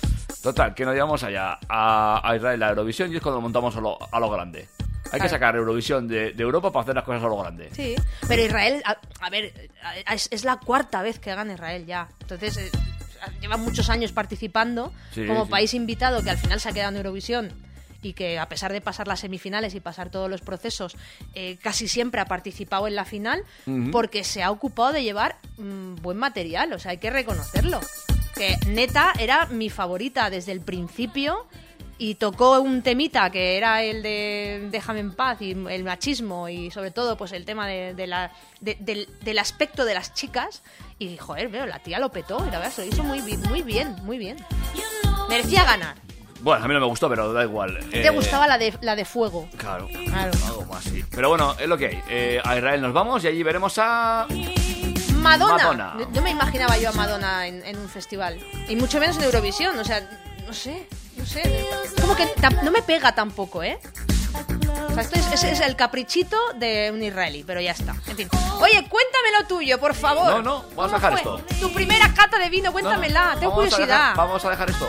total, que nos llevamos allá a, a Israel a Eurovisión y es cuando montamos a lo, a lo grande. Hay que sacar Eurovisión de, de Europa para hacer las cosas a lo grande. Sí, pero Israel, a, a ver, a- es, es la cuarta vez que gana Israel ya. Entonces, eh, lleva muchos años participando Sí, como sí. país invitado que al final se ha quedado en Eurovisión y que a pesar de pasar las semifinales y pasar todos los procesos, eh, casi siempre ha participado en la final porque se ha ocupado de llevar mm, buen material, o sea, hay que reconocerlo. Que neta era mi favorita desde el principio y tocó un temita que era el de Déjame en paz y el machismo y sobre todo pues el tema de, de la, de- del, del aspecto de las chicas y joder, veo, la tía lo petó y la verdad se lo hizo muy, muy bien, muy bien. Merecía ganar. Bueno, a mí no me gustó, pero da igual. ¿Te Eh, gustaba la de, la de fuego? Claro, Claro. algo más, sí. Pero bueno, es lo que hay. Eh, a Israel nos vamos y allí veremos a... Madonna. Madonna. Yo- Yo me imaginaba yo a Madonna en, en un festival. Y mucho menos en Eurovisión. O sea, no sé. No sé. Como que no me pega tampoco, ¿eh? O sea, esto es, es- es el caprichito de un israelí, pero ya está. En fin. Oye, cuéntamelo tuyo, por favor. No, no, vamos a ¿Cómo dejar fue? esto. Tu primera cata de vino, cuéntamela. Tengo Vamos a curiosidad. dejar- vamos a dejar esto.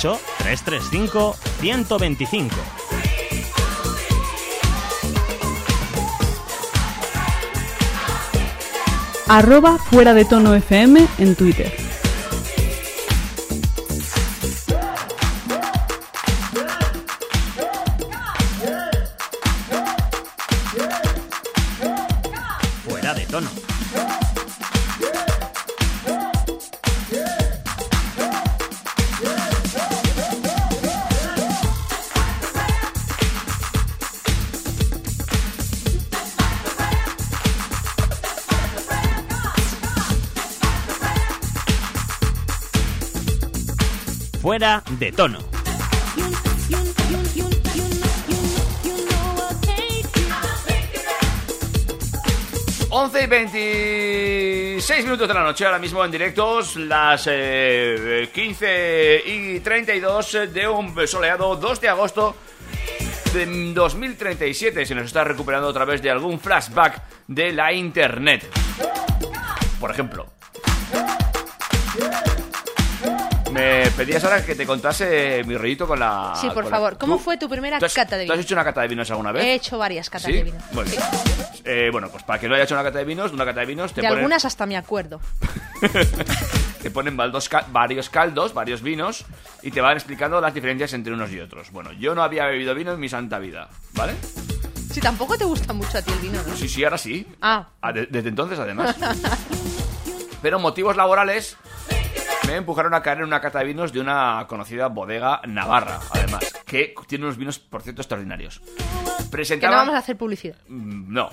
335 125. Arroba fuera de tono FM en Twitter. I'll take you. 11 y 26 minutos de la noche, ahora mismo en directos, las eh, 15 y 32 de un soleado 2 de agosto de 2037, si nos está recuperando otra vez de algún flashback de la internet. Por ejemplo. Me pedías ahora que te contase mi rollito con la... Sí, por la- favor. ¿Cómo ¿Tú- fue tu primera has- cata de ¿Tú has hecho una cata de vinos alguna vez? He hecho varias catas ¿Sí? de vino. Bueno, Sí. eh, bueno, pues para que no haya hecho una cata de vinos, una cata de vinos te De ponen- algunas hasta me acuerdo. *laughs* te ponen varios caldos, varios vinos, y te van explicando las diferencias entre unos y otros. Bueno, yo no había bebido vino en mi santa vida, ¿vale? Si tampoco te gusta mucho a ti el vino, ¿no? Sí, sí, ahora sí. Ah, de- desde entonces, además. *laughs* Pero motivos laborales me empujaron a caer en una cata de vinos de una conocida bodega navarra, además, que tiene unos vinos, por cierto, extraordinarios. que no Presentaban... vamos a hacer publicidad. Mm, No,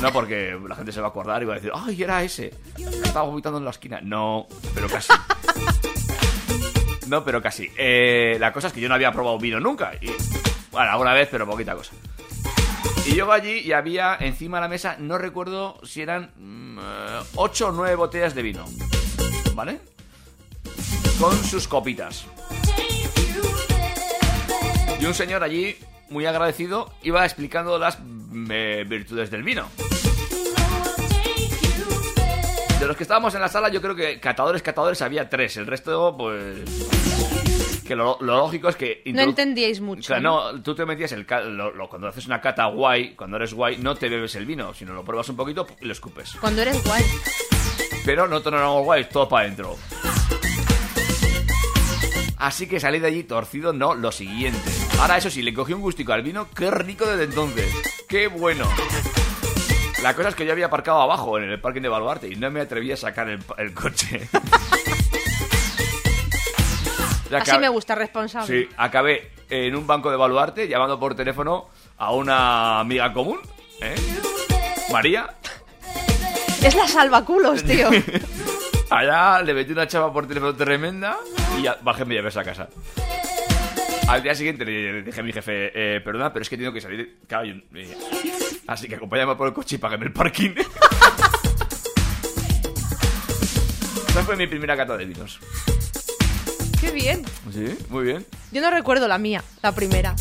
no porque la gente se va a acordar y va a decir, ¡ay, era ese! Estaba vomitando en la esquina. No, pero casi. No, pero casi. Eh, la cosa es que yo no había probado vino nunca. Y, bueno, alguna vez, pero poquita cosa. Y yo allí y había encima de la mesa, no recuerdo si eran 8 o 9 botellas de vino. ¿Vale? Con sus copitas. Y un señor allí, muy agradecido, iba explicando las eh, virtudes del vino. De los que estábamos en la sala, yo creo que catadores, catadores había tres. El resto, pues. Que lo, lo lógico es que. No entendíais mucho. Claro, no, tú te metías el. lo- lo- cuando haces una cata guay, cuando eres guay, no te bebes el vino, sino lo pruebas un poquito y lo escupes. Cuando eres guay. Pero no éramos guays, todo para adentro. Así que salí de allí torcido, no, lo siguiente. Ahora, eso sí, le cogí un gustico al vino, qué rico desde entonces. ¡Qué bueno! La cosa es que yo había aparcado abajo, en el parking de Baluarte, y no me atreví a sacar el, el coche. *laughs* Así me gusta, responsable. Sí, acabé en un banco de Baluarte llamando por teléfono a una amiga común, ¿eh? María. Es la salvaculos, tío. *laughs* Allá le metí una chava por teléfono tremenda y ya bajé media vez a casa. Al día siguiente le dije a mi jefe, eh, perdona, pero es que tengo que salir. Claro, yo- eh, así que acompáñame por el coche y págame el parking. *laughs* Esa fue mi primera cata de vinos. Qué bien. Sí, muy bien. Yo no recuerdo la mía, la primera.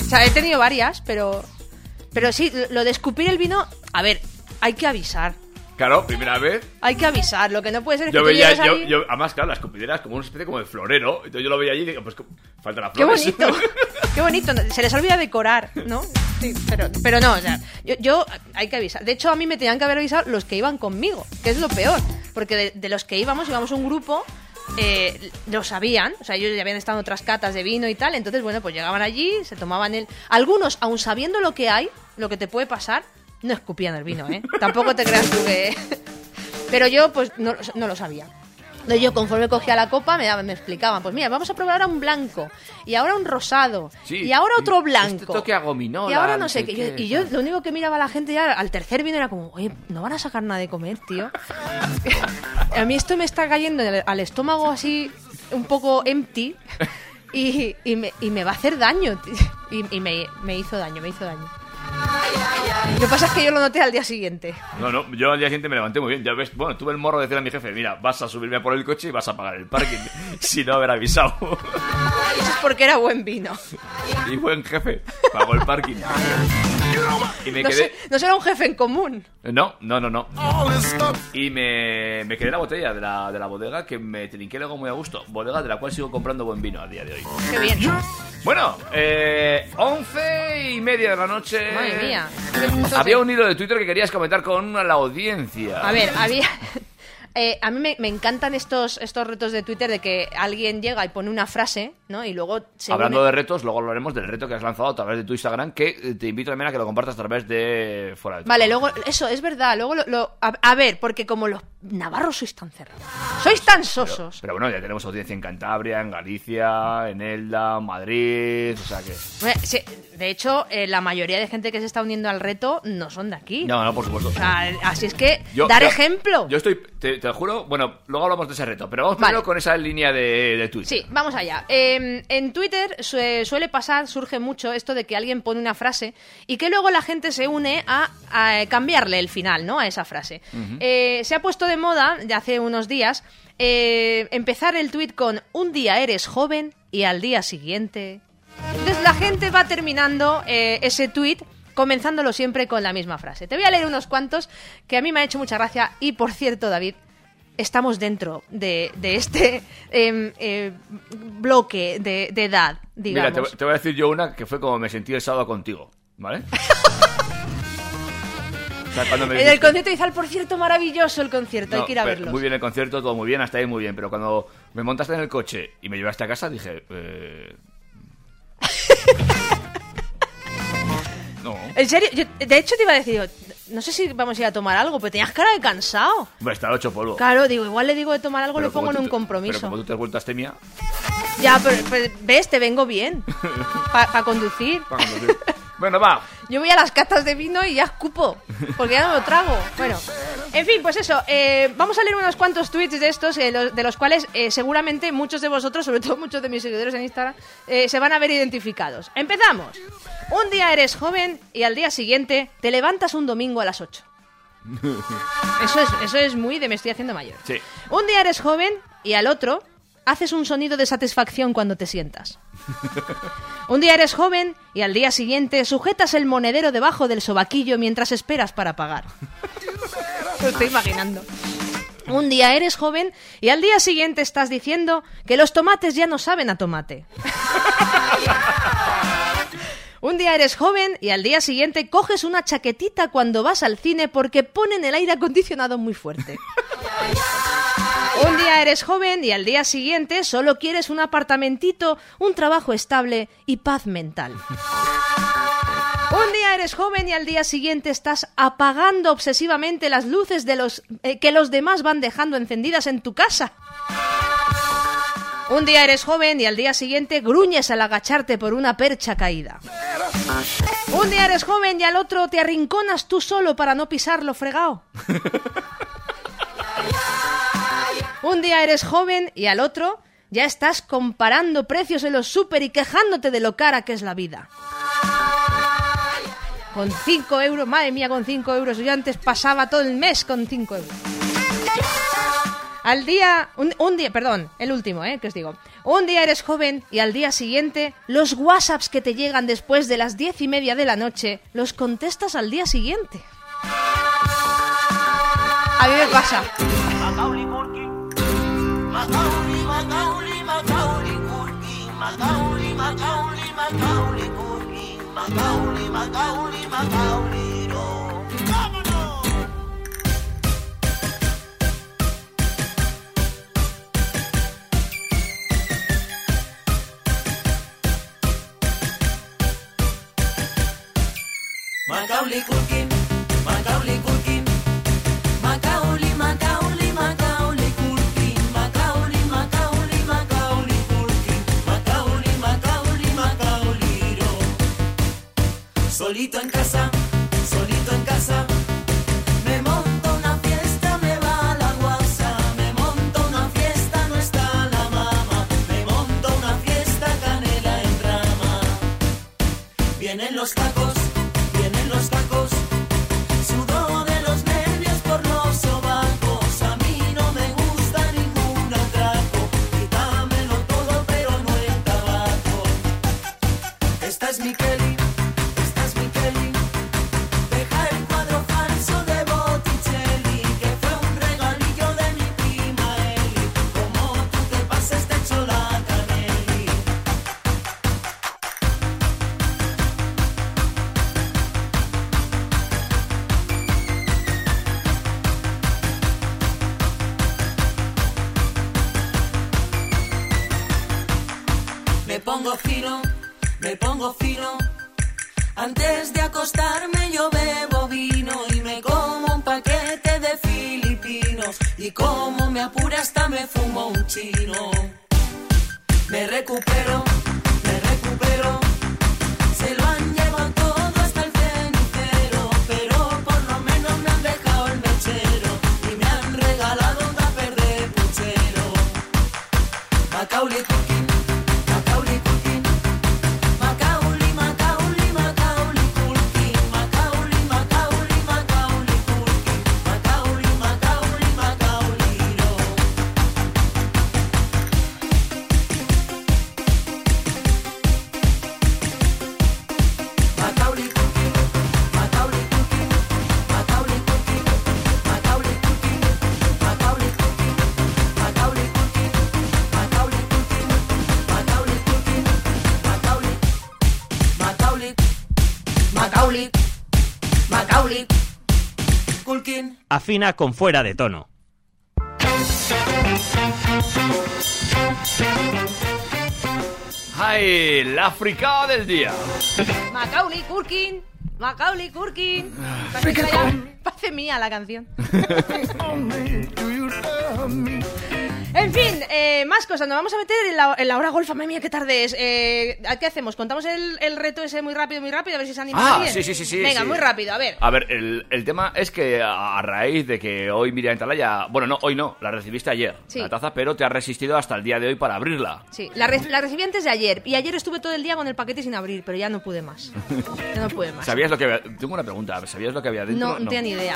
O sea, he tenido varias, pero. Pero sí, lo de escupir el vino. A ver, hay que avisar. Claro, primera vez. Hay que avisar. Lo que no puede ser es Yo que tú veía, llegues yo, yo- además, claro, la escupidera es como una especie como de florero. Entonces yo lo veía allí y digo, pues falta la Qué flores. bonito. *laughs* Qué bonito. Se les olvida decorar, ¿no? Sí, pero, pero no, o sea, yo, yo- hay que avisar. De hecho, a mí me tenían que haber avisado los que iban conmigo, que es lo peor. Porque de, de los que íbamos, íbamos un grupo, eh, lo sabían, o sea, ellos ya habían estado en otras catas de vino y tal, entonces, bueno, pues llegaban allí, se tomaban el... Algunos, aun sabiendo lo que hay, lo que te puede pasar, no escupían el vino, ¿eh? Tampoco te creas tú que... Pero yo, pues, no, no lo sabía. Entonces yo, conforme cogía la copa, me, me explicaban, pues mira, vamos a probar ahora un blanco, y ahora un rosado, Sí, y ahora otro este blanco. toque a gominola, Y ahora no sé qué. qué, Y yo, lo único que miraba a la gente ya al tercer vino era como, oye, no van a sacar nada de comer, tío. *laughs* a mí esto me está cayendo al estómago así, un poco empty, y, y me, y me va a hacer daño. tío. Y, y me, me hizo daño, me hizo daño. Lo que pasa es que yo lo noté al día siguiente. No, no, yo al día siguiente me levanté muy bien. Ya ves, bueno, tuve el morro de decirle a mi jefe, mira, vas a subirme por el coche y vas a pagar el parking. *laughs* sin no haber avisado. Eso es porque era buen vino. y buen jefe, pagó el parking. *laughs* Y me No, quedé... sé- no será un jefe en común. No, no, no, no. Y me, me quedé la botella de la, de la bodega que me trinqué luego muy a gusto. Bodega de la cual sigo comprando buen vino a día de hoy. Qué bien. Bueno, eh, once y media de la noche. Madre mía. Había un hilo de Twitter que querías comentar con la audiencia. A ver, había. Eh, a mí me, me encantan estos, estos retos de Twitter de que alguien llega y pone una frase, ¿no? Y luego se Hablando une- de retos, luego hablaremos del reto que has lanzado a través de tu Instagram, que eh, te invito también a que lo compartas a través de fuera de Todo. Vale, luego, eso es verdad. Luego lo. lo- a, a ver, porque como los navarros sois tan cerrados, sois tan sosos. Pero bueno, ya tenemos audiencia en Cantabria, en Galicia, en Elda, Madrid, o sea que... Sí, de hecho, eh, la mayoría de gente que se está uniendo al reto no son de aquí. No, no, por supuesto. O sea, así es que, Yo- dar yo- ejemplo. Yo estoy, te, te lo juro, bueno, luego hablamos de ese reto, pero vamos Vale. primero con esa línea de, de Twitter. Sí, vamos allá. Eh, en Twitter sue- suele pasar, surge mucho esto de que alguien pone una frase y que luego la gente se une a, a cambiarle el final, ¿no? A esa frase. Eh, se ha puesto de moda, de hace unos días, eh, empezar el tweet con un día eres joven y al día siguiente. Entonces la gente va terminando eh, ese tweet comenzándolo siempre con la misma frase. Te voy a leer unos cuantos que a mí me ha hecho mucha gracia y por cierto, David, estamos dentro de, de este em, eh, bloque de, de edad, Mira, digamos. te, te voy a decir yo una que fue como me sentí el sábado contigo, ¿vale? *laughs* sea, cuando me En el concierto de Izal, por cierto, maravilloso el concierto, hay que ir a verlo. Muy bien el concierto, todo muy bien, hasta ahí muy bien. Pero cuando me montaste en el coche y me llevaste a casa, dije. Eh... *laughs* no. En serio, yo, de hecho te iba a decir, no sé si vamos a ir a tomar algo, pero tenías cara de cansado. Hombre, estaba hecho polvo. Claro, digo, igual le digo de tomar algo, lo pongo en un compromiso. Pero como tú te has vuelto astemia, Ya, pero, pero, ves, te vengo bien. *laughs* Para conducir. para conducir. Bueno, va. Yo voy a las catas de vino y ya escupo, porque ya no lo trago. Bueno, en fin, pues eso, eh, vamos a leer unos cuantos tweets de estos, eh, los- de los cuales eh, seguramente muchos de vosotros, sobre todo muchos de mis seguidores en Instagram, se van a ver identificados. Empezamos. Un día eres joven y al día siguiente te levantas un domingo a las 8. *laughs* Eso es, eso es muy de me estoy haciendo mayor. Sí. Un día eres joven y al otro haces un sonido de satisfacción cuando te sientas. *laughs* Un día eres joven y al día siguiente sujetas el monedero debajo del sobaquillo mientras esperas para pagar. *laughs* Lo estoy imaginando. Un día eres joven y al día siguiente estás diciendo que los tomates ya no saben a tomate. *laughs* Un día eres joven y al día siguiente coges una chaquetita cuando vas al cine porque ponen el aire acondicionado muy fuerte. Un día eres joven y al día siguiente solo quieres un apartamentito, un trabajo estable y paz mental. Un día eres joven y al día siguiente estás apagando obsesivamente las luces de los eh, que los demás van dejando encendidas en tu casa. Un día eres joven y al día siguiente gruñes al agacharte por una percha caída. Un día eres joven y al otro te arrinconas tú solo para no pisarlo fregado. *laughs* Un día eres joven y al otro ya estás comparando precios en los súper y quejándote de lo cara que es la vida. Con 5 euros, madre mía, con 5 euros. Yo antes pasaba todo el mes con 5 euros. Al día, un, un día, perdón, el último, ¿eh? Que os digo. Un día eres joven y al día siguiente los WhatsApps que te llegan después de las diez y media de la noche los contestas al día siguiente. A mí me pasa. Macaulay, Macaulay, Macaulay, Corky, Macaulay, Macaulay, Macaulay, Corky, Macaulay, Macaulay, Macaulay, no. Macaulay, Corky. Solito en casa, Afina con fuera de tono. ¡Ay! La fricada del día. Macaulay Culkin. Macaulay Culkin. Parece, mía la canción. En fin, eh, más cosas. Nos vamos a meter en la, en la hora golfa. Madre mía, qué tarde es. Eh, ¿Qué hacemos? ¿Contamos el, el reto ese muy rápido, muy rápido? A ver si se anima Ah, alguien. sí, sí, sí, sí, Venga, sí. muy rápido, a ver. A ver, el, el tema es que a, raíz de que hoy Miriam Talaya, bueno, no, hoy no, la recibiste ayer, Sí. la taza, pero te has resistido hasta el día de hoy para abrirla. Sí, la, re- la recibí antes de ayer. Y ayer estuve todo el día con el paquete sin abrir, pero ya no pude más. Ya no pude más. ¿Sabías lo que había? Tengo una pregunta, ¿sabías lo que había dentro? No, no tenía ni idea.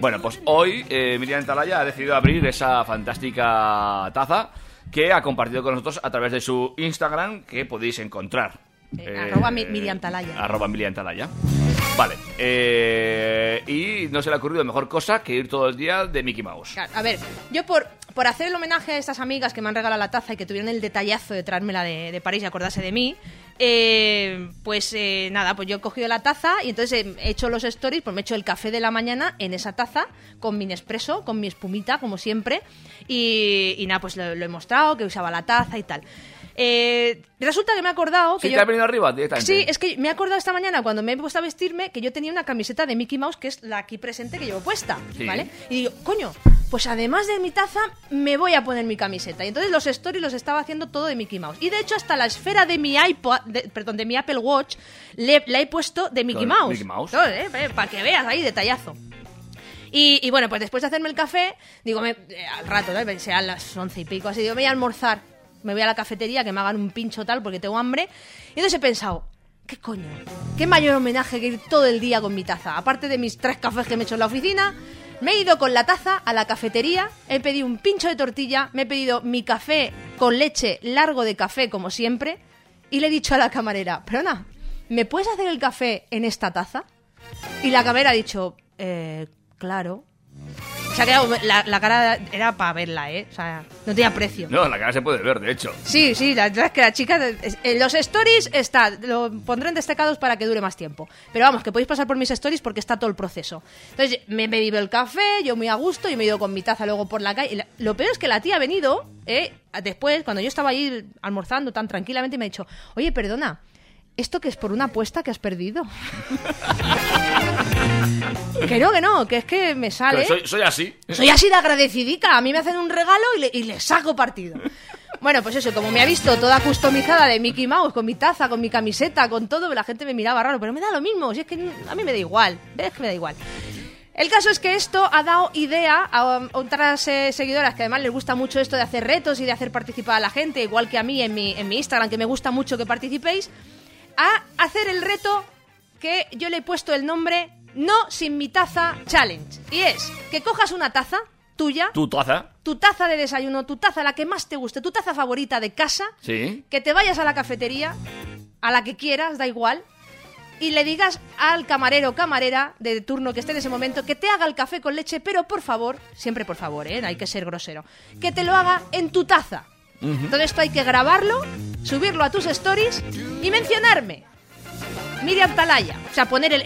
Bueno, pues hoy eh, Miriam Talaya ha decidido abrir esa fantástica taza que ha compartido con nosotros a través de su Instagram que podéis encontrar. Eh, arroba Mi- Miriam Talaya. Arroba Miriam Talaya. Vale. eh, y no se le ha ocurrido mejor cosa que ir todo el día de Mickey Mouse. A ver, yo por, por hacer el homenaje a estas amigas que me han regalado la taza y que tuvieron el detallazo de traérmela de, de París y acordarse de mí, eh, pues eh, nada, pues yo he cogido la taza y entonces he hecho los stories, pues me he hecho el café de la mañana en esa taza con mi Nespresso, con mi espumita, como siempre, y, nada, pues lo he mostrado, que usaba la taza y tal. Eh, resulta que me he acordado que ¿Sí yo... te ha venido arriba directamente? Sí, es que me he acordado esta mañana cuando me he puesto a vestirme que yo tenía una camiseta de Mickey Mouse que es la aquí presente que llevo puesta, Sí. ¿vale? Y digo, coño, pues además de mi taza me voy a poner mi camiseta. Y entonces los stories los estaba haciendo todo de Mickey Mouse. Y de hecho hasta la esfera de mi iPod, de- perdón, de mi Apple Watch, le, la he puesto de Mickey Mouse. Mickey Mouse. para que veas ahí, detallazo. Y, y bueno, pues después de hacerme el café, digo, me- eh, al rato, ¿no? sean las once y pico, así, digo, me voy a almorzar, me voy a la cafetería, que me hagan un pincho tal porque tengo hambre. Y entonces he pensado, ¿qué coño? ¿Qué mayor homenaje que ir todo el día con mi taza? Aparte de mis tres cafés que me he hecho en la oficina, me he ido con la taza a la cafetería, he pedido un pincho de tortilla, me he pedido mi café con leche largo de café, como siempre, y le he dicho a la camarera, perdona, ¿me puedes hacer el café en esta taza? Y la camarera ha dicho, eh, claro. Se ha quedado, la, la cara era para verla, ¿eh? O sea, no tenía precio. No, la cara se puede ver, de hecho. Sí, sí, la verdad es que la chica. En los stories está. Lo pondré en destacados para que dure más tiempo. Pero vamos, que podéis pasar por mis stories porque está todo el proceso. Entonces, me he bebido el café, yo muy a gusto, y me he ido con mi taza luego por la calle. La- lo peor es que la tía ha venido, ¿eh? Después, cuando yo estaba ahí almorzando tan tranquilamente, me ha dicho: Oye, perdona. ¿Esto que es por una apuesta que has perdido? *laughs* que no, que no, que es que me sale. Soy, soy así. Soy así de agradecidica. A mí me hacen un regalo y le, y le saco partido. Bueno, pues eso, como me ha visto toda customizada de Mickey Mouse, con mi taza, con mi camiseta, con todo, la gente me miraba raro, pero me da lo mismo, si es que a mí me da igual, es que me da igual. El caso es que esto ha dado idea a otras eh, seguidoras que además les gusta mucho esto de hacer retos y de hacer participar a la gente, igual que a mí en mi, en mi Instagram, que me gusta mucho que participéis, a hacer el reto que yo le he puesto el nombre No sin mi taza challenge. Y es que cojas una taza tuya, Tu taza. tu taza de desayuno, tu taza la que más te guste, tu taza favorita de casa, Sí. que te vayas a la cafetería, a la que quieras, da igual, y le digas al camarero o camarera de turno que esté en ese momento que te haga el café con leche, pero por favor, siempre por favor, ¿eh? hay que ser grosero, que te lo haga en tu taza. Entonces esto hay que grabarlo, subirlo a tus stories y mencionarme. Miriam Talaya. O sea, poner el-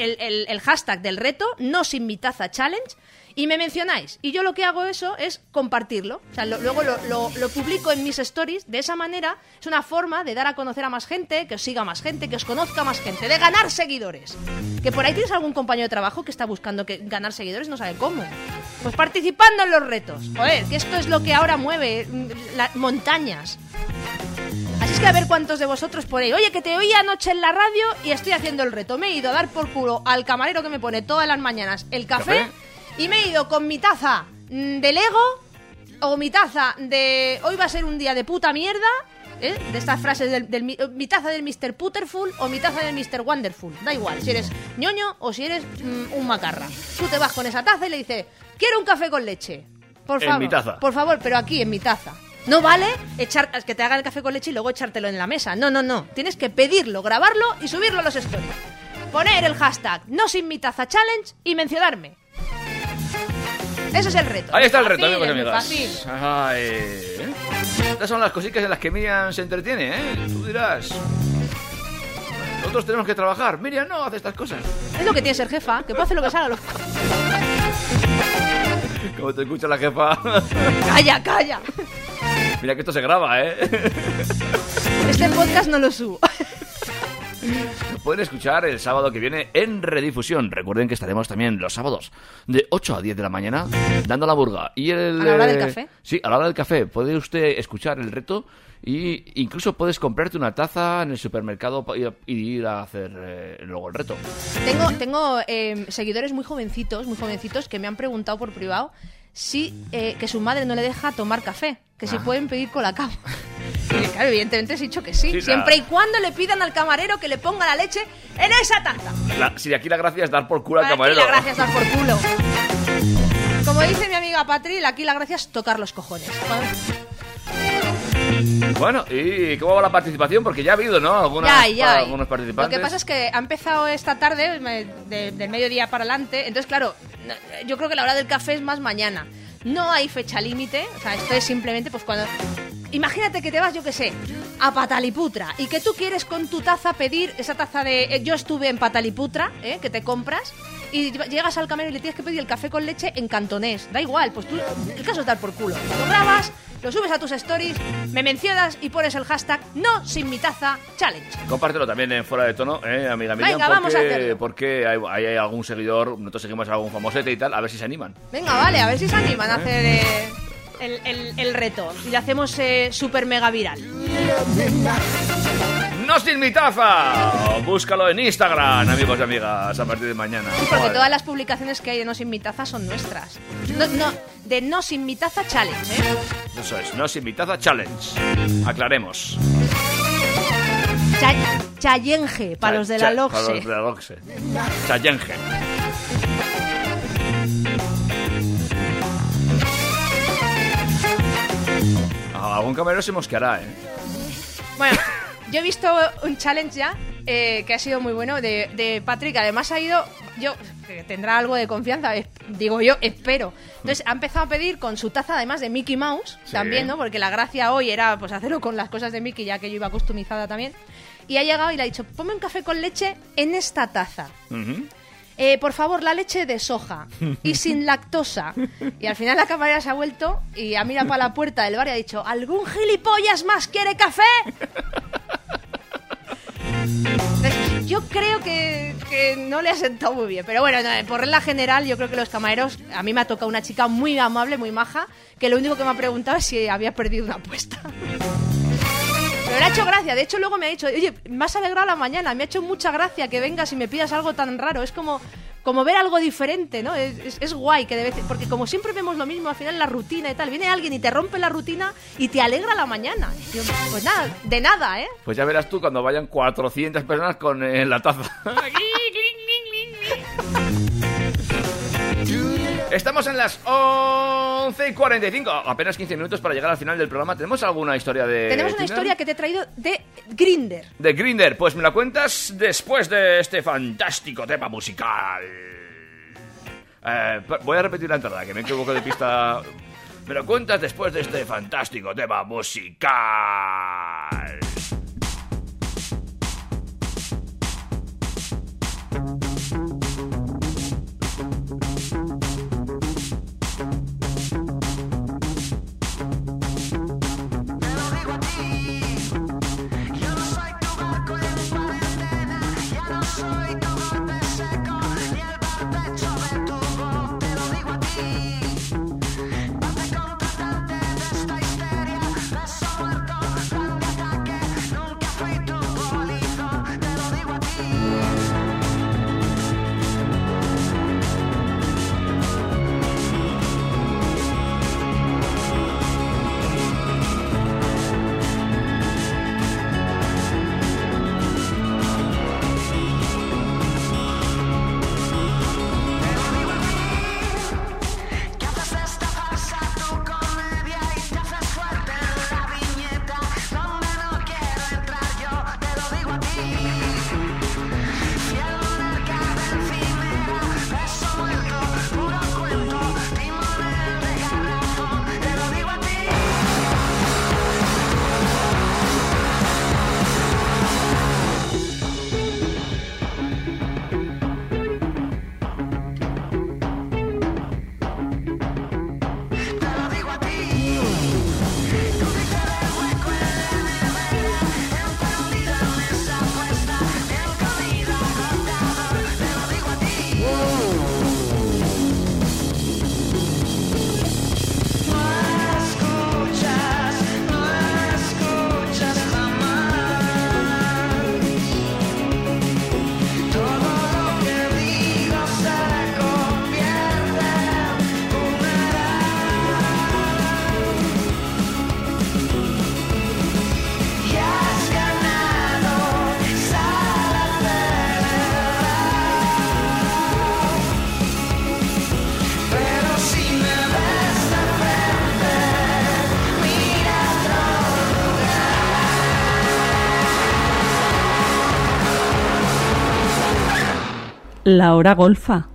el hashtag del reto, no sin mi taza challenge, y me mencionáis. Y yo lo que hago eso es compartirlo. O sea, luego lo, lo- publico en mis stories. De esa manera es una forma de dar a conocer a más gente, que os siga más gente, que os conozca más gente, de ganar seguidores. Que por ahí tienes algún compañero de trabajo que está buscando que, ganar seguidores, no sabe cómo. Pues participando en los retos. Joder, que esto es lo que ahora mueve mm, las montañas. Así es que a ver cuántos de vosotros ponéis. Oye, que te oí anoche en la radio y estoy haciendo el reto. Me he ido a dar por culo al camarero que me pone todas las mañanas el ¿Café? Y me he ido con mi taza mm, de Lego o mi taza de hoy va a ser un día de puta mierda. ¿eh? De estas frases del, del mi, taza del Mr. Putterful o mi taza del Mr. Wonderful. Da igual, si eres ñoño o si eres mm, un macarra. Tú te vas con esa taza y le dices, quiero un café con leche. Por En favor. mi taza. Por favor, pero aquí en mi taza. No vale echar, que te hagan el café con leche y luego echártelo en la mesa. No, no, no. Tienes que pedirlo, grabarlo y subirlo a los stories. Poner el hashtag no sin mi taza challenge y mencionarme. Ese es el reto. Ahí está el reto, amigos y amigas. fácil. Ay, ¿eh? Estas son las cositas en las que Miriam se entretiene, ¿eh? Tú dirás. Nosotros tenemos que trabajar. Miriam no hace estas cosas. Es lo que tiene ser jefa, que puede hacer lo que salga. Como te escucha la jefa. Calla, calla. Mira que esto se graba, ¿eh? Este podcast no lo subo. *laughs* Pueden escuchar el sábado que viene en redifusión. Recuerden que estaremos también los sábados de 8 a 10 de la mañana dando la burga. Y el, ¿A la hora del eh, café? Sí, a la hora del café. Puede usted escuchar el reto y incluso puedes comprarte una taza en el supermercado y ir a hacer eh, luego el reto. Tengo, tengo eh, seguidores muy jovencitos, muy jovencitos, que me han preguntado por privado si eh, que su madre no le deja tomar café, que si pueden pedir colacao. *laughs* Y claro, evidentemente he dicho que sí, Sí, siempre la- y cuando le pidan al camarero que le ponga la leche en esa taza. La- si aquí la gracia es dar por culo al Aquí camarero. la gracia es dar por culo. Como dice mi amiga Patri, aquí la gracia es tocar los cojones. Bueno, ¿y cómo va la participación? Porque ya ha habido, ¿no? Algunas, Ya ya algunos participantes. Lo que pasa es que ha empezado esta tarde, me- de- del mediodía para adelante, entonces claro, yo creo que la hora del café es más mañana. No hay fecha límite, o sea, esto es simplemente pues cuando... Imagínate que te vas, yo qué sé, a Pataliputra y que tú quieres con tu taza pedir esa taza de... eh, Yo estuve en Pataliputra, ¿eh? que te compras y llegas al camarero y le tienes que pedir el café con leche en cantonés. Da igual, pues tú... El caso es dar por culo. Lo grabas, lo subes a tus stories, me mencionas y pones el hashtag no sin mi taza challenge. Compártelo también en fuera de tono, ¿eh, amiga Miriam? Venga, vamos a hacerlo. porque hay, hay- hay algún seguidor, nosotros seguimos a algún famosete y tal, a ver si se animan. Venga, vale, a ver si se animan a hacer eh, el, el- el reto. Y le hacemos eh, super mega viral. ¡No sin mi taza! Búscalo en Instagram, amigos y amigas, a partir de mañana. Porque todas las publicaciones que hay de No Sin Mi Taza son nuestras. No, no, de No Sin Mi Taza Challenge, ¿eh? Eso es, no sin mi taza challenge. Aclaremos. Cha- Challenge, para los de la Cha- Para los LOXE. de la Loxe. Challenge. Algún camarero se mosqueará, ¿eh? Bueno, yo he visto un challenge ya eh, que ha sido muy bueno de, de Patrick. Además ha ido, yo que tendrá algo de confianza, es- digo yo, espero. Entonces ha empezado a pedir con su taza además de Mickey Mouse Sí. también, ¿no? Porque la gracia hoy era pues hacerlo con las cosas de Mickey ya que yo iba customizada también. Y ha llegado y le ha dicho, ponme un café con leche en esta taza. Ujú. Eh, por favor, la leche de soja y sin lactosa. Y al final la camarera se ha vuelto y ha mirado para la puerta del bar y ha dicho, ¿algún gilipollas más quiere café? Yo creo que, no le ha sentado muy bien. Pero bueno, no, por regla general, yo creo que los camareros. A mí me ha tocado una chica muy amable, muy maja, que lo único que me ha preguntado es si había perdido una apuesta. Pero le ha hecho gracia. De hecho, luego me ha dicho, oye, me has alegrado la mañana. Me ha hecho mucha gracia que vengas y me pidas algo tan raro. Es como, como ver algo diferente, ¿no? Es, es- es guay que de vez Porque como siempre vemos lo mismo, al final la rutina y tal. Viene alguien y te rompe la rutina y te alegra la mañana. Yo, pues nada, de nada, ¿eh? Pues ya verás tú cuando vayan 400 personas con eh, la taza. *laughs* Estamos en las 11 y 45. Apenas 15 minutos para llegar al final del programa. ¿Tenemos alguna historia de. Tenemos una Tinder? historia que te he traído de Grinder. De Grinder. Pues me la cuentas después de este fantástico tema musical. Eh, voy a repetir la entrada, que me equivoco de pista. Me lo cuentas después de este fantástico tema musical. La hora golfa.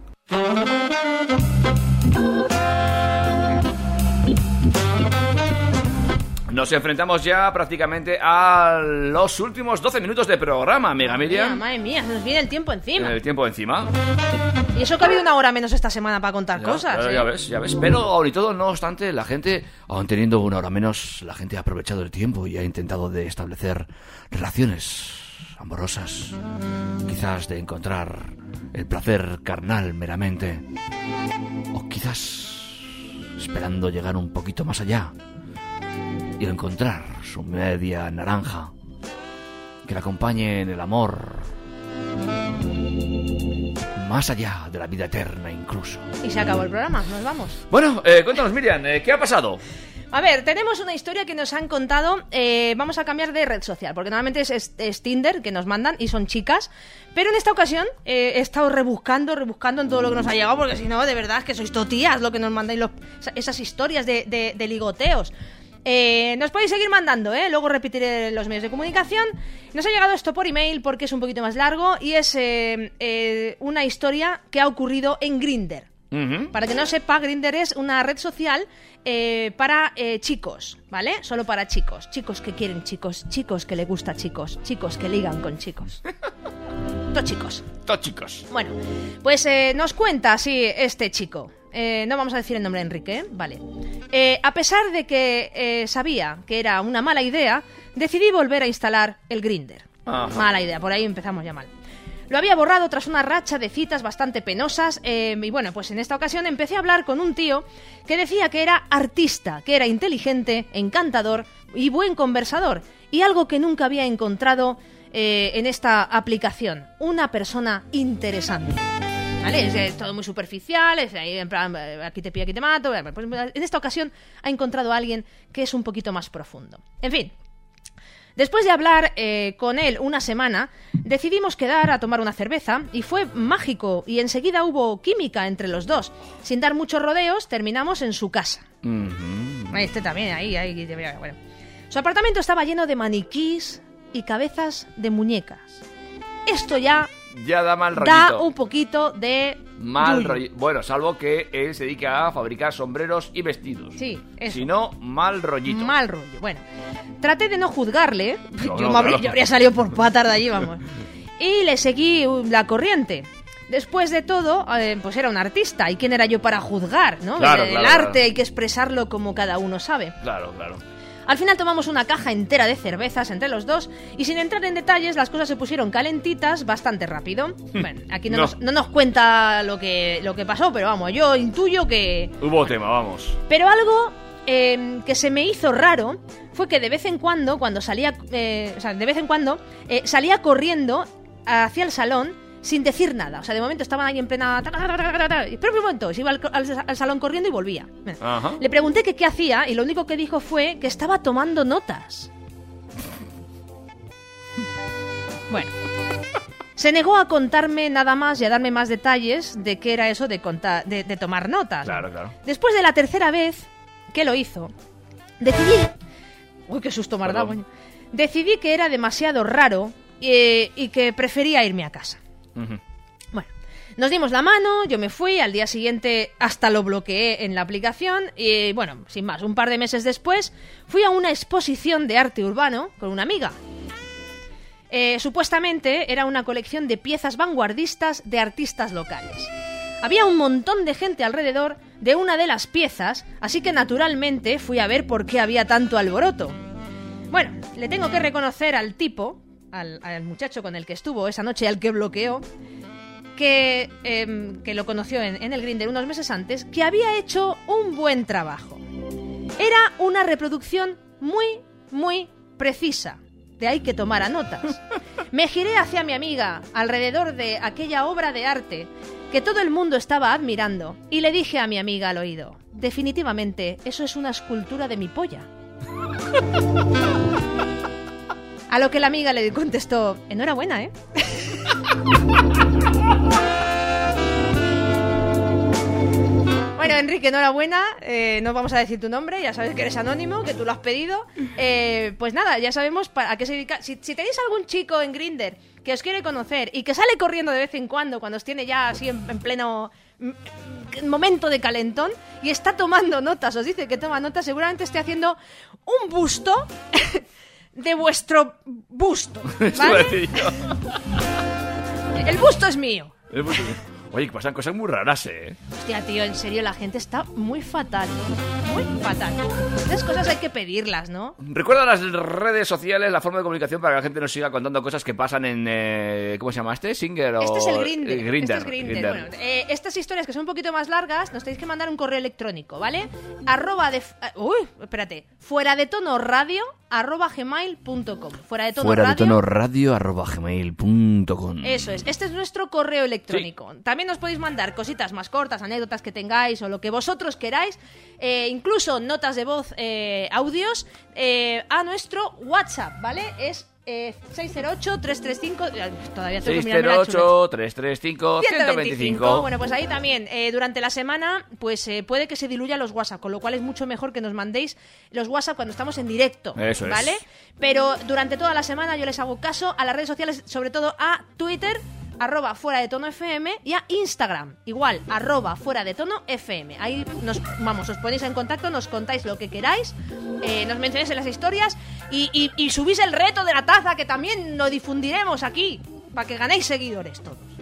Nos enfrentamos ya prácticamente a los últimos 12 minutos de programa, Mega Miriam. madre mía, se nos viene el tiempo encima. El tiempo encima. Y eso que ha habido una hora menos esta semana para contar Ya, cosas. ya, ¿eh? ya ves, ya ves. Pero aún y todo, no obstante, la gente, aún teniendo una hora menos, la gente ha aprovechado el tiempo y ha intentado de establecer relaciones amorosas. Quizás de encontrar el placer carnal meramente. O quizás esperando llegar un poquito más allá y encontrar su media naranja que la acompañe en el amor más allá de la vida eterna incluso. Y se acabó el programa, nos vamos. Bueno, eh, cuéntanos, Miriam, eh, ¿qué ha pasado? A ver, tenemos una historia que nos han contado. eh, vamos a cambiar de red social, porque normalmente es, es- es Tinder que nos mandan y son chicas. Pero en esta ocasión eh, he estado rebuscando, rebuscando en todo lo que nos ha llegado, porque si no, de verdad es que sois totías lo que nos mandáis los- esa- esas historias de, de- de ligoteos. Eh, nos podéis seguir mandando, ¿eh? luego repetiré los medios de comunicación. Nos ha llegado esto por email porque es un poquito más largo y es eh, eh, una historia que ha ocurrido en Grinder. Para que no sepa, Grinder es una red social eh, para chicos, ¿vale? Solo para chicos. Chicos que quieren chicos, chicos que le gusta chicos, chicos que ligan con chicos. *laughs* Todos chicos. Todos chicos. Bueno, pues nos cuenta así este chico. Eh, no vamos a decir el nombre de Enrique, ¿eh? vale. Eh, a pesar de que eh, sabía que era una mala idea, decidí volver a instalar el Grinder. Mala idea, por ahí empezamos ya mal. Lo había borrado tras una racha de citas bastante penosas eh, y bueno, pues en esta ocasión empecé a hablar con un tío que decía que era artista, que era inteligente, encantador y buen conversador y algo que nunca había encontrado eh, en esta aplicación, una persona interesante. ¿Vale? Es, todo muy superficial, es ahí en plan, eh, aquí te pillo, aquí te mato. pues, en esta ocasión ha encontrado a alguien que es un poquito más profundo. En fin, Después de hablar eh, con él una semana, decidimos quedar a tomar una cerveza y fue mágico y enseguida hubo química entre los dos. Sin dar muchos rodeos, terminamos en su casa. Ujú. Este también, ahí, ahí, bueno. Su apartamento estaba lleno de maniquís y cabezas de muñecas. Esto ya Ya da mal rollito. da un poquito de... Mal rollo. Bueno, salvo que él se dedica a fabricar sombreros y vestidos. Sí, eso. Si no, mal rollito. Mal rollo. Bueno, traté de no juzgarle. No, *laughs* yo, no, me habría, claro. yo habría salido por patas de allí, vamos. Y le seguí la corriente. Después de todo, eh, pues era un artista. ¿Y quién era yo para juzgar? ¿no? Claro, el claro, arte claro. hay que expresarlo como cada uno sabe. Claro, claro. Al final tomamos una caja entera de cervezas entre los dos y sin entrar en detalles las cosas se pusieron calentitas bastante rápido. Bueno, aquí no, No. Nos, no nos cuenta lo que, lo que pasó, pero vamos, yo intuyo que, Hubo tema, vamos. pero algo eh, que se me hizo raro fue que de vez en cuando, cuando salía, eh, o sea, de vez en cuando, eh, salía corriendo hacia el salón sin decir nada. O sea, de momento estaban ahí en plena... y Pero un momento, se iba al, al- al salón corriendo y volvía. Ajá. Le pregunté que qué hacía y lo único que dijo fue que estaba tomando notas. Bueno. Se negó a contarme nada más y a darme más detalles de qué era eso de, contar, de, de tomar notas. Claro, claro. Después de la tercera vez que lo hizo, decidí. Uy, qué susto me. Decidí que era demasiado raro eh, y que prefería irme a casa. Bueno, nos dimos la mano, yo me fui, al día siguiente hasta lo bloqueé en la aplicación y bueno, sin más, un par de meses después fui a una exposición de arte urbano con una amiga. Eh, supuestamente era una colección de piezas vanguardistas de artistas locales. Había un montón de gente alrededor de una de las piezas, así que naturalmente fui a ver por qué había tanto alboroto. Bueno, le tengo que reconocer al tipo, al, muchacho con el que estuvo esa noche al que bloqueó, que, em, que lo conoció en, en el Grinder unos meses antes, que había hecho un buen trabajo. Era una reproducción muy, muy precisa. De ahí que tomara notas. Me giré hacia mi amiga, alrededor de aquella obra de arte que todo el mundo estaba admirando, y le dije a mi amiga al oído, definitivamente, eso es una escultura de mi polla. *laughs* A lo que la amiga le contestó, enhorabuena, ¿eh? *laughs* Bueno, Enrique, enhorabuena. Eh, no vamos a decir tu nombre, ya sabes que eres anónimo, que tú lo has pedido. Eh, pues nada, ya sabemos para a qué se dedica. Si, si tenéis algún chico en Grinder que os quiere conocer y que sale corriendo de vez en cuando, cuando os tiene ya así en, en pleno mm, momento de calentón y está tomando notas, os dice que toma notas, seguramente esté haciendo un busto de vuestro busto, *laughs* Eso iba a ¿vale? decir yo. El busto es mío. Oye, que pasan cosas muy raras, ¿eh? Hostia, tío, en serio, la gente está muy fatal. Muy fatal. Estas cosas hay que pedirlas, ¿no? Recuerda las redes sociales, la forma de comunicación para que la gente nos siga contando cosas que pasan en... eh, ¿Cómo se llama este? ¿Singer o...? Este es el Grindr. eh, Grindr, Este es Grindr. Grindr. Bueno, eh, estas historias que son un poquito más largas, nos tenéis que mandar un correo electrónico, ¿vale? Arroba de... Uy, espérate. Fuera de tono radio arroba gmail.com. Fuera de tono Fuera de radio. tono radio arroba gmail.com. Eso es, este es nuestro correo electrónico. También nos podéis mandar cositas más cortas, anécdotas que tengáis o lo que vosotros queráis, eh, incluso notas de voz, eh, audios, eh, a nuestro WhatsApp, ¿vale? Es eh, 608-335, eh, todavía tengo que mirarme la chuleta. 608 335 125. 125. Bueno, pues ahí también, eh, durante la semana, pues eh, puede que se diluya los WhatsApp, con lo cual es mucho mejor que nos mandéis los WhatsApp cuando estamos en directo. Eso es. ¿Vale? Pero durante toda la semana yo les hago caso a las redes sociales, sobre todo a Twitter, arroba fuera de tono FM, y a Instagram, igual, arroba fuera de tono FM. Ahí nos, vamos, os ponéis en contacto, nos contáis lo que queráis, eh, nos mencionáis en las historias y subís el reto de la taza que también lo difundiremos aquí, para que ganéis seguidores todos.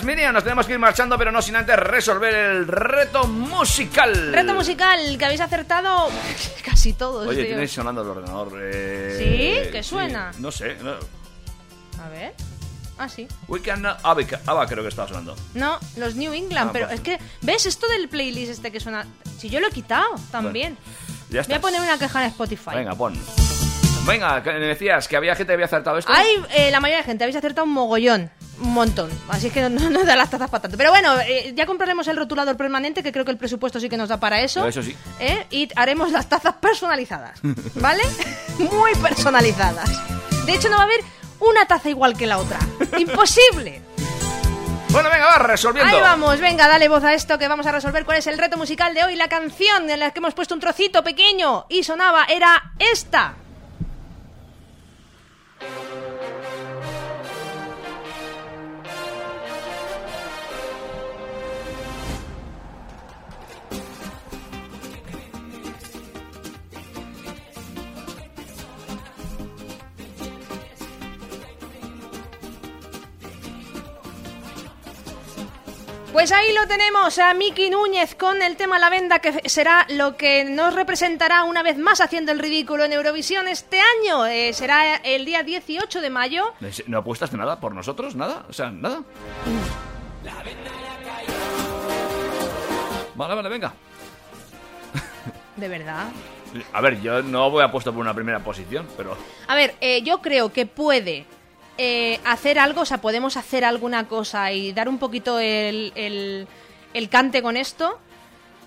Pues Miriam, nos tenemos que ir marchando, pero no sin antes resolver el reto musical. Reto musical que habéis acertado *laughs* casi todos. Oye, tío. tienes sonando el ordenador. eh, ¿Sí? ¿Qué suena? No sé. No. A ver. Ah, sí. Weekend Ava, Ava creo que estaba sonando. No, los New England, Ah, pero pues. es que, ¿ves esto del playlist este que suena? Si yo lo he quitado también. Ya Voy a poner una queja en Spotify. Venga, pon. Venga, que me decías que había gente que había acertado esto. Hay, eh, la mayoría de gente habéis acertado un mogollón, un montón. Así que no, no, no da las tazas para tanto. Pero bueno, eh, ya compraremos el rotulador permanente, que creo que el presupuesto sí que nos da para eso. Eso sí. ¿eh? Y haremos las tazas personalizadas, ¿vale? *laughs* Muy personalizadas. De hecho, no va a haber una taza igual que la otra. ¡Imposible! Bueno, venga, va, resolviendo. Ahí vamos, venga, dale voz a esto que vamos a resolver cuál es el reto musical de hoy. La canción en la que hemos puesto un trocito pequeño y sonaba era esta. Pues ahí lo tenemos, a Miki Núñez con el tema La Venda, que será lo que nos representará una vez más haciendo el ridículo en Eurovisión este año. Eh, será el día 18 de mayo. ¿No apuestas de nada por nosotros? ¿Nada? O sea, ¿nada? Vale, vale, venga. De verdad. A ver, yo no voy a apuesto por una primera posición, pero... A ver, eh, yo creo que puede eh, hacer algo, o sea, podemos hacer alguna cosa y dar un poquito el, el- el cante con esto.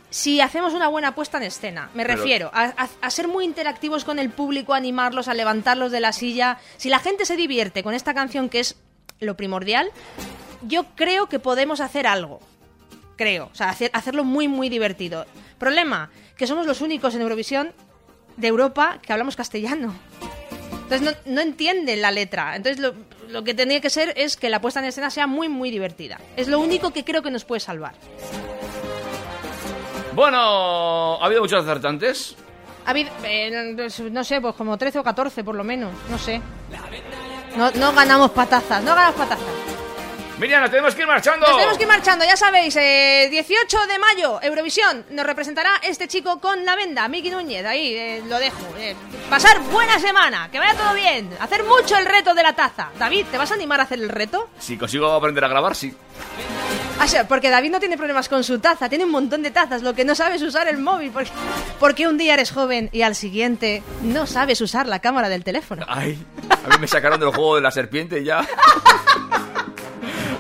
Si hacemos una buena puesta en escena, me Pero- refiero a, a- a ser muy interactivos con el público, a animarlos, a levantarlos de la silla. Si la gente se divierte con esta canción, que es lo primordial, yo creo que podemos hacer algo. Creo. O sea, hacer- hacerlo muy, muy divertido. Problema, que somos los únicos en Eurovisión de Europa que hablamos castellano. Entonces no, no entienden la letra. Entonces lo, lo que tendría que ser es que la puesta en escena sea muy, muy divertida. Es lo único que creo que nos puede salvar. Bueno, ha habido muchos acertantes. Ha habido, eh, no sé, pues como 13 o 14 por lo menos. No sé. No, no ganamos patazas, no ganamos patazas. Miriam, nos tenemos que ir marchando. Nos tenemos que ir marchando, ya sabéis, eh, 18 de mayo, Eurovisión, nos representará este chico con la venda, Miki Núñez, ahí eh, lo dejo. eh. pasar buena semana, que vaya todo bien, hacer mucho el reto de la taza. David, ¿te vas a animar a hacer el reto? Si consigo aprender a grabar, sí. Ah, sí, porque David no tiene problemas con su taza, tiene un montón de tazas, lo que no sabes usar el móvil, porque, porque un día eres joven y al siguiente no sabes usar la cámara del teléfono. Ay, a mí me sacaron del juego de la serpiente y ya. *laughs*